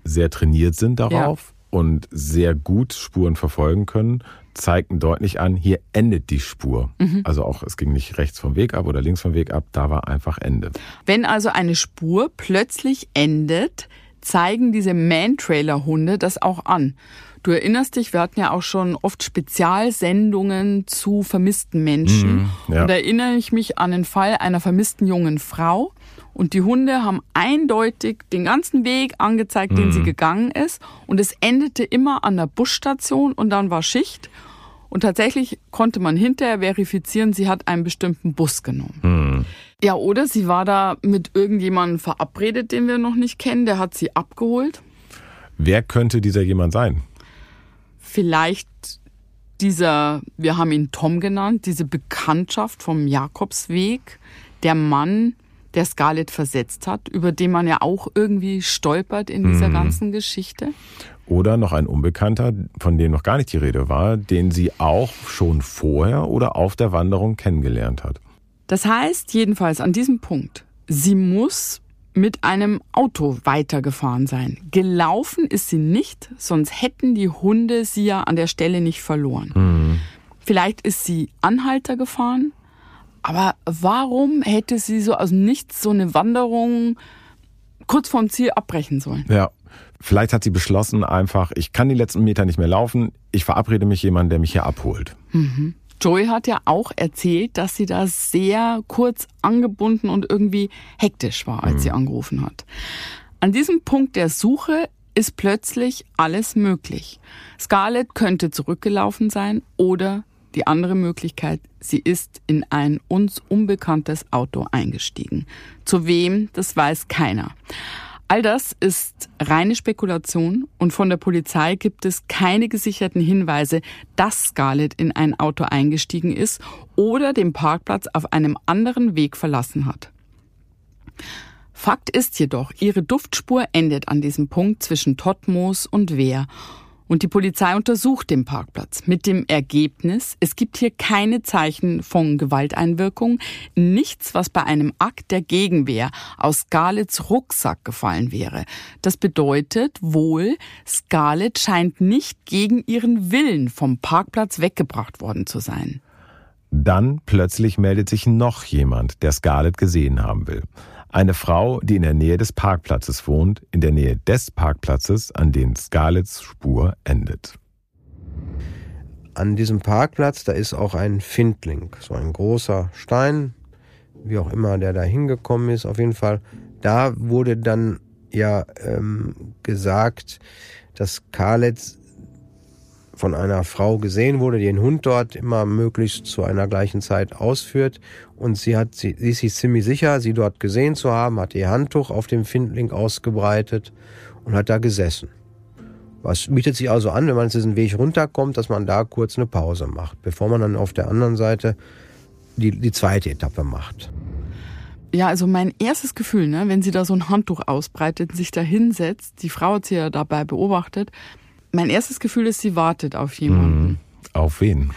sehr trainiert sind darauf ja. und sehr gut Spuren verfolgen können, zeigten deutlich an, hier endet die Spur. Mhm. Also auch, es ging nicht rechts vom Weg ab oder links vom Weg ab, da war einfach Ende. Wenn also eine Spur plötzlich endet, zeigen diese Man-Trailer-Hunde das auch an. Du erinnerst dich, wir hatten ja auch schon oft Spezialsendungen zu vermissten Menschen. Mm, ja. Und da erinnere ich mich an den Fall einer vermissten jungen Frau. Und die Hunde haben eindeutig den ganzen Weg angezeigt, den mm. sie gegangen ist. Und es endete immer an der Busstation und dann war Schicht. Und tatsächlich konnte man hinterher verifizieren, sie hat einen bestimmten Bus genommen. Mm. Ja, oder sie war da mit irgendjemandem verabredet, den wir noch nicht kennen, der hat sie abgeholt. Wer könnte dieser jemand sein? Vielleicht dieser, wir haben ihn Tom genannt, diese Bekanntschaft vom Jakobsweg, der Mann, der Scarlett versetzt hat, über den man ja auch irgendwie stolpert in dieser mhm. ganzen Geschichte? Oder noch ein Unbekannter, von dem noch gar nicht die Rede war, den sie auch schon vorher oder auf der Wanderung kennengelernt hat. Das heißt jedenfalls an diesem Punkt, sie muss mit einem Auto weitergefahren sein. Gelaufen ist sie nicht, sonst hätten die Hunde sie ja an der Stelle nicht verloren. Mhm. Vielleicht ist sie Anhalter gefahren, aber warum hätte sie so aus nichts so eine Wanderung kurz vorm Ziel abbrechen sollen? Ja. Vielleicht hat sie beschlossen, einfach, ich kann die letzten Meter nicht mehr laufen, ich verabrede mich jemanden, der mich hier abholt. Mhm. Joy hat ja auch erzählt, dass sie da sehr kurz angebunden und irgendwie hektisch war, als mhm. sie angerufen hat. An diesem Punkt der Suche ist plötzlich alles möglich. Scarlett könnte zurückgelaufen sein oder die andere Möglichkeit, sie ist in ein uns unbekanntes Auto eingestiegen. Zu wem, das weiß keiner. All das ist reine Spekulation und von der Polizei gibt es keine gesicherten Hinweise, dass Scarlett in ein Auto eingestiegen ist oder den Parkplatz auf einem anderen Weg verlassen hat. Fakt ist jedoch, ihre Duftspur endet an diesem Punkt zwischen Totmoos und Wehr und die Polizei untersucht den Parkplatz mit dem Ergebnis, es gibt hier keine Zeichen von Gewalteinwirkung, nichts, was bei einem Akt der Gegenwehr aus Scarletts Rucksack gefallen wäre. Das bedeutet wohl, Scarlett scheint nicht gegen ihren Willen vom Parkplatz weggebracht worden zu sein. Dann plötzlich meldet sich noch jemand, der Scarlett gesehen haben will. Eine Frau, die in der Nähe des Parkplatzes wohnt, in der Nähe des Parkplatzes, an dem Scarletts Spur endet. An diesem Parkplatz, da ist auch ein Findling, so ein großer Stein, wie auch immer der da hingekommen ist. Auf jeden Fall, da wurde dann ja ähm, gesagt, dass Scarlett von einer Frau gesehen wurde, die den Hund dort immer möglichst zu einer gleichen Zeit ausführt. Und sie hat, sie, sie ist sich ziemlich sicher, sie dort gesehen zu haben, hat ihr Handtuch auf dem Findling ausgebreitet und hat da gesessen. Was bietet sich also an, wenn man diesen Weg runterkommt, dass man da kurz eine Pause macht, bevor man dann auf der anderen Seite die, die zweite Etappe macht. Ja, also mein erstes Gefühl, ne, wenn sie da so ein Handtuch ausbreitet, sich da hinsetzt, die Frau hat sie ja dabei beobachtet, mein erstes Gefühl ist, sie wartet auf jemanden. Mhm. Auf wen?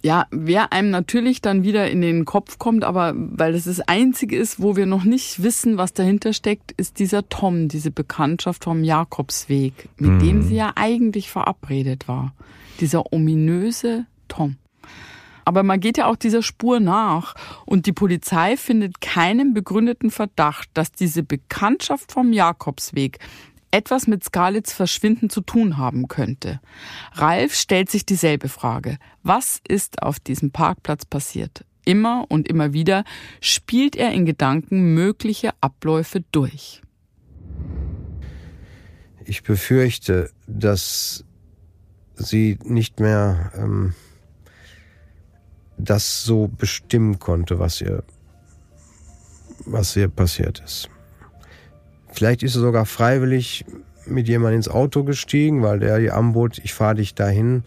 Ja, wer einem natürlich dann wieder in den Kopf kommt, aber weil das das Einzige ist, wo wir noch nicht wissen, was dahinter steckt, ist dieser Tom, diese Bekanntschaft vom Jakobsweg, mit mhm. dem sie ja eigentlich verabredet war. Dieser ominöse Tom. Aber man geht ja auch dieser Spur nach und die Polizei findet keinen begründeten Verdacht, dass diese Bekanntschaft vom Jakobsweg etwas mit Scarletts Verschwinden zu tun haben könnte. Ralf stellt sich dieselbe Frage. Was ist auf diesem Parkplatz passiert? Immer und immer wieder spielt er in Gedanken mögliche Abläufe durch. Ich befürchte, dass sie nicht mehr ähm, das so bestimmen konnte, was ihr, was ihr passiert ist. Vielleicht ist sie sogar freiwillig mit jemandem ins Auto gestiegen, weil der ihr anbot, ich fahre dich dahin.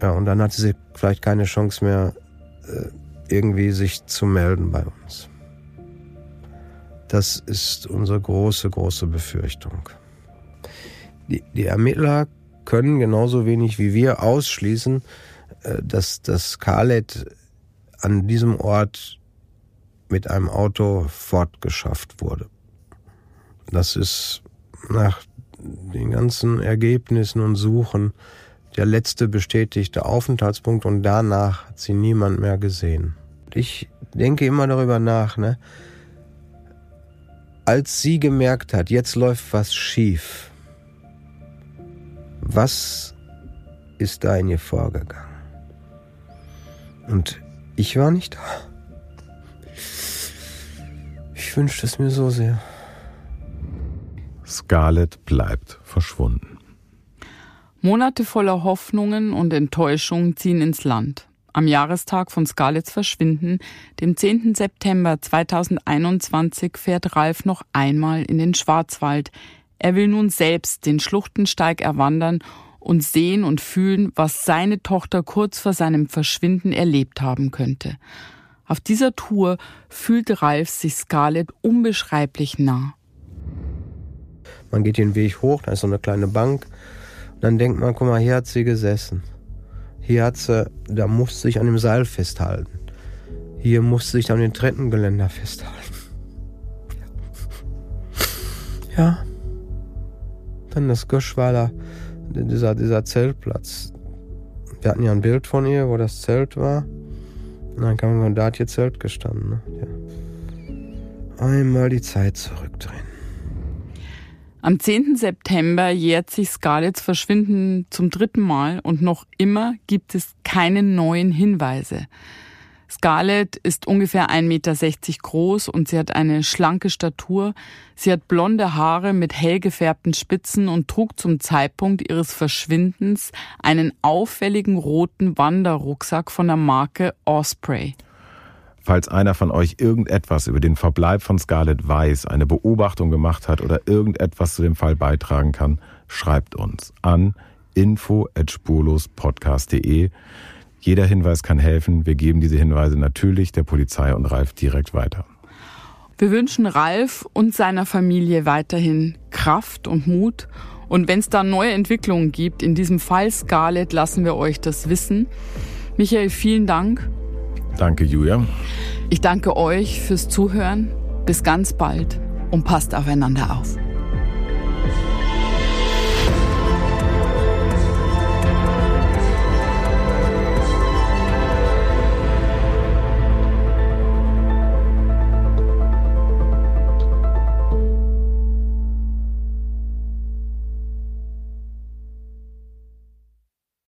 Ja, und dann hatte sie vielleicht keine Chance mehr, äh, irgendwie sich zu melden bei uns. Das ist unsere große, große Befürchtung. Die, die Ermittler können genauso wenig wie wir ausschließen, äh, dass das Khaled an diesem Ort mit einem Auto fortgeschafft wurde. Das ist nach den ganzen Ergebnissen und Suchen der letzte bestätigte Aufenthaltspunkt und danach hat sie niemand mehr gesehen. Ich denke immer darüber nach, ne? Als sie gemerkt hat, jetzt läuft was schief, was ist da in ihr vorgegangen? Und ich war nicht da. Ich wünschte es mir so sehr. Scarlett bleibt verschwunden. Monate voller Hoffnungen und Enttäuschung ziehen ins Land. Am Jahrestag von Scarletts Verschwinden, dem 10. September 2021, fährt Ralf noch einmal in den Schwarzwald. Er will nun selbst den Schluchtensteig erwandern und sehen und fühlen, was seine Tochter kurz vor seinem Verschwinden erlebt haben könnte. Auf dieser Tour fühlt Ralf sich Scarlett unbeschreiblich nah. Man geht den Weg hoch, da ist so eine kleine Bank. Dann denkt man, guck mal, hier hat sie gesessen. Hier hat sie, da musste sich an dem Seil festhalten. Hier musste sich an den Treppengeländer festhalten. Ja. Dann das Göschweiler, dieser, dieser Zeltplatz. Wir hatten ja ein Bild von ihr, wo das Zelt war. Und dann kann man, da hat ihr Zelt gestanden. Ne? Ja. Einmal die Zeit zurückdrehen. Am 10. September jährt sich Scarletts Verschwinden zum dritten Mal und noch immer gibt es keine neuen Hinweise. Scarlett ist ungefähr 1,60 Meter groß und sie hat eine schlanke Statur. Sie hat blonde Haare mit hell gefärbten Spitzen und trug zum Zeitpunkt ihres Verschwindens einen auffälligen roten Wanderrucksack von der Marke Osprey. Falls einer von euch irgendetwas über den Verbleib von Scarlett weiß, eine Beobachtung gemacht hat oder irgendetwas zu dem Fall beitragen kann, schreibt uns an info@spurlospodcast.de. Jeder Hinweis kann helfen. Wir geben diese Hinweise natürlich der Polizei und Ralf direkt weiter. Wir wünschen Ralf und seiner Familie weiterhin Kraft und Mut. Und wenn es da neue Entwicklungen gibt, in diesem Fall Scarlett, lassen wir euch das wissen. Michael, vielen Dank. Danke, Julia. Ich danke euch fürs Zuhören. Bis ganz bald und passt aufeinander auf.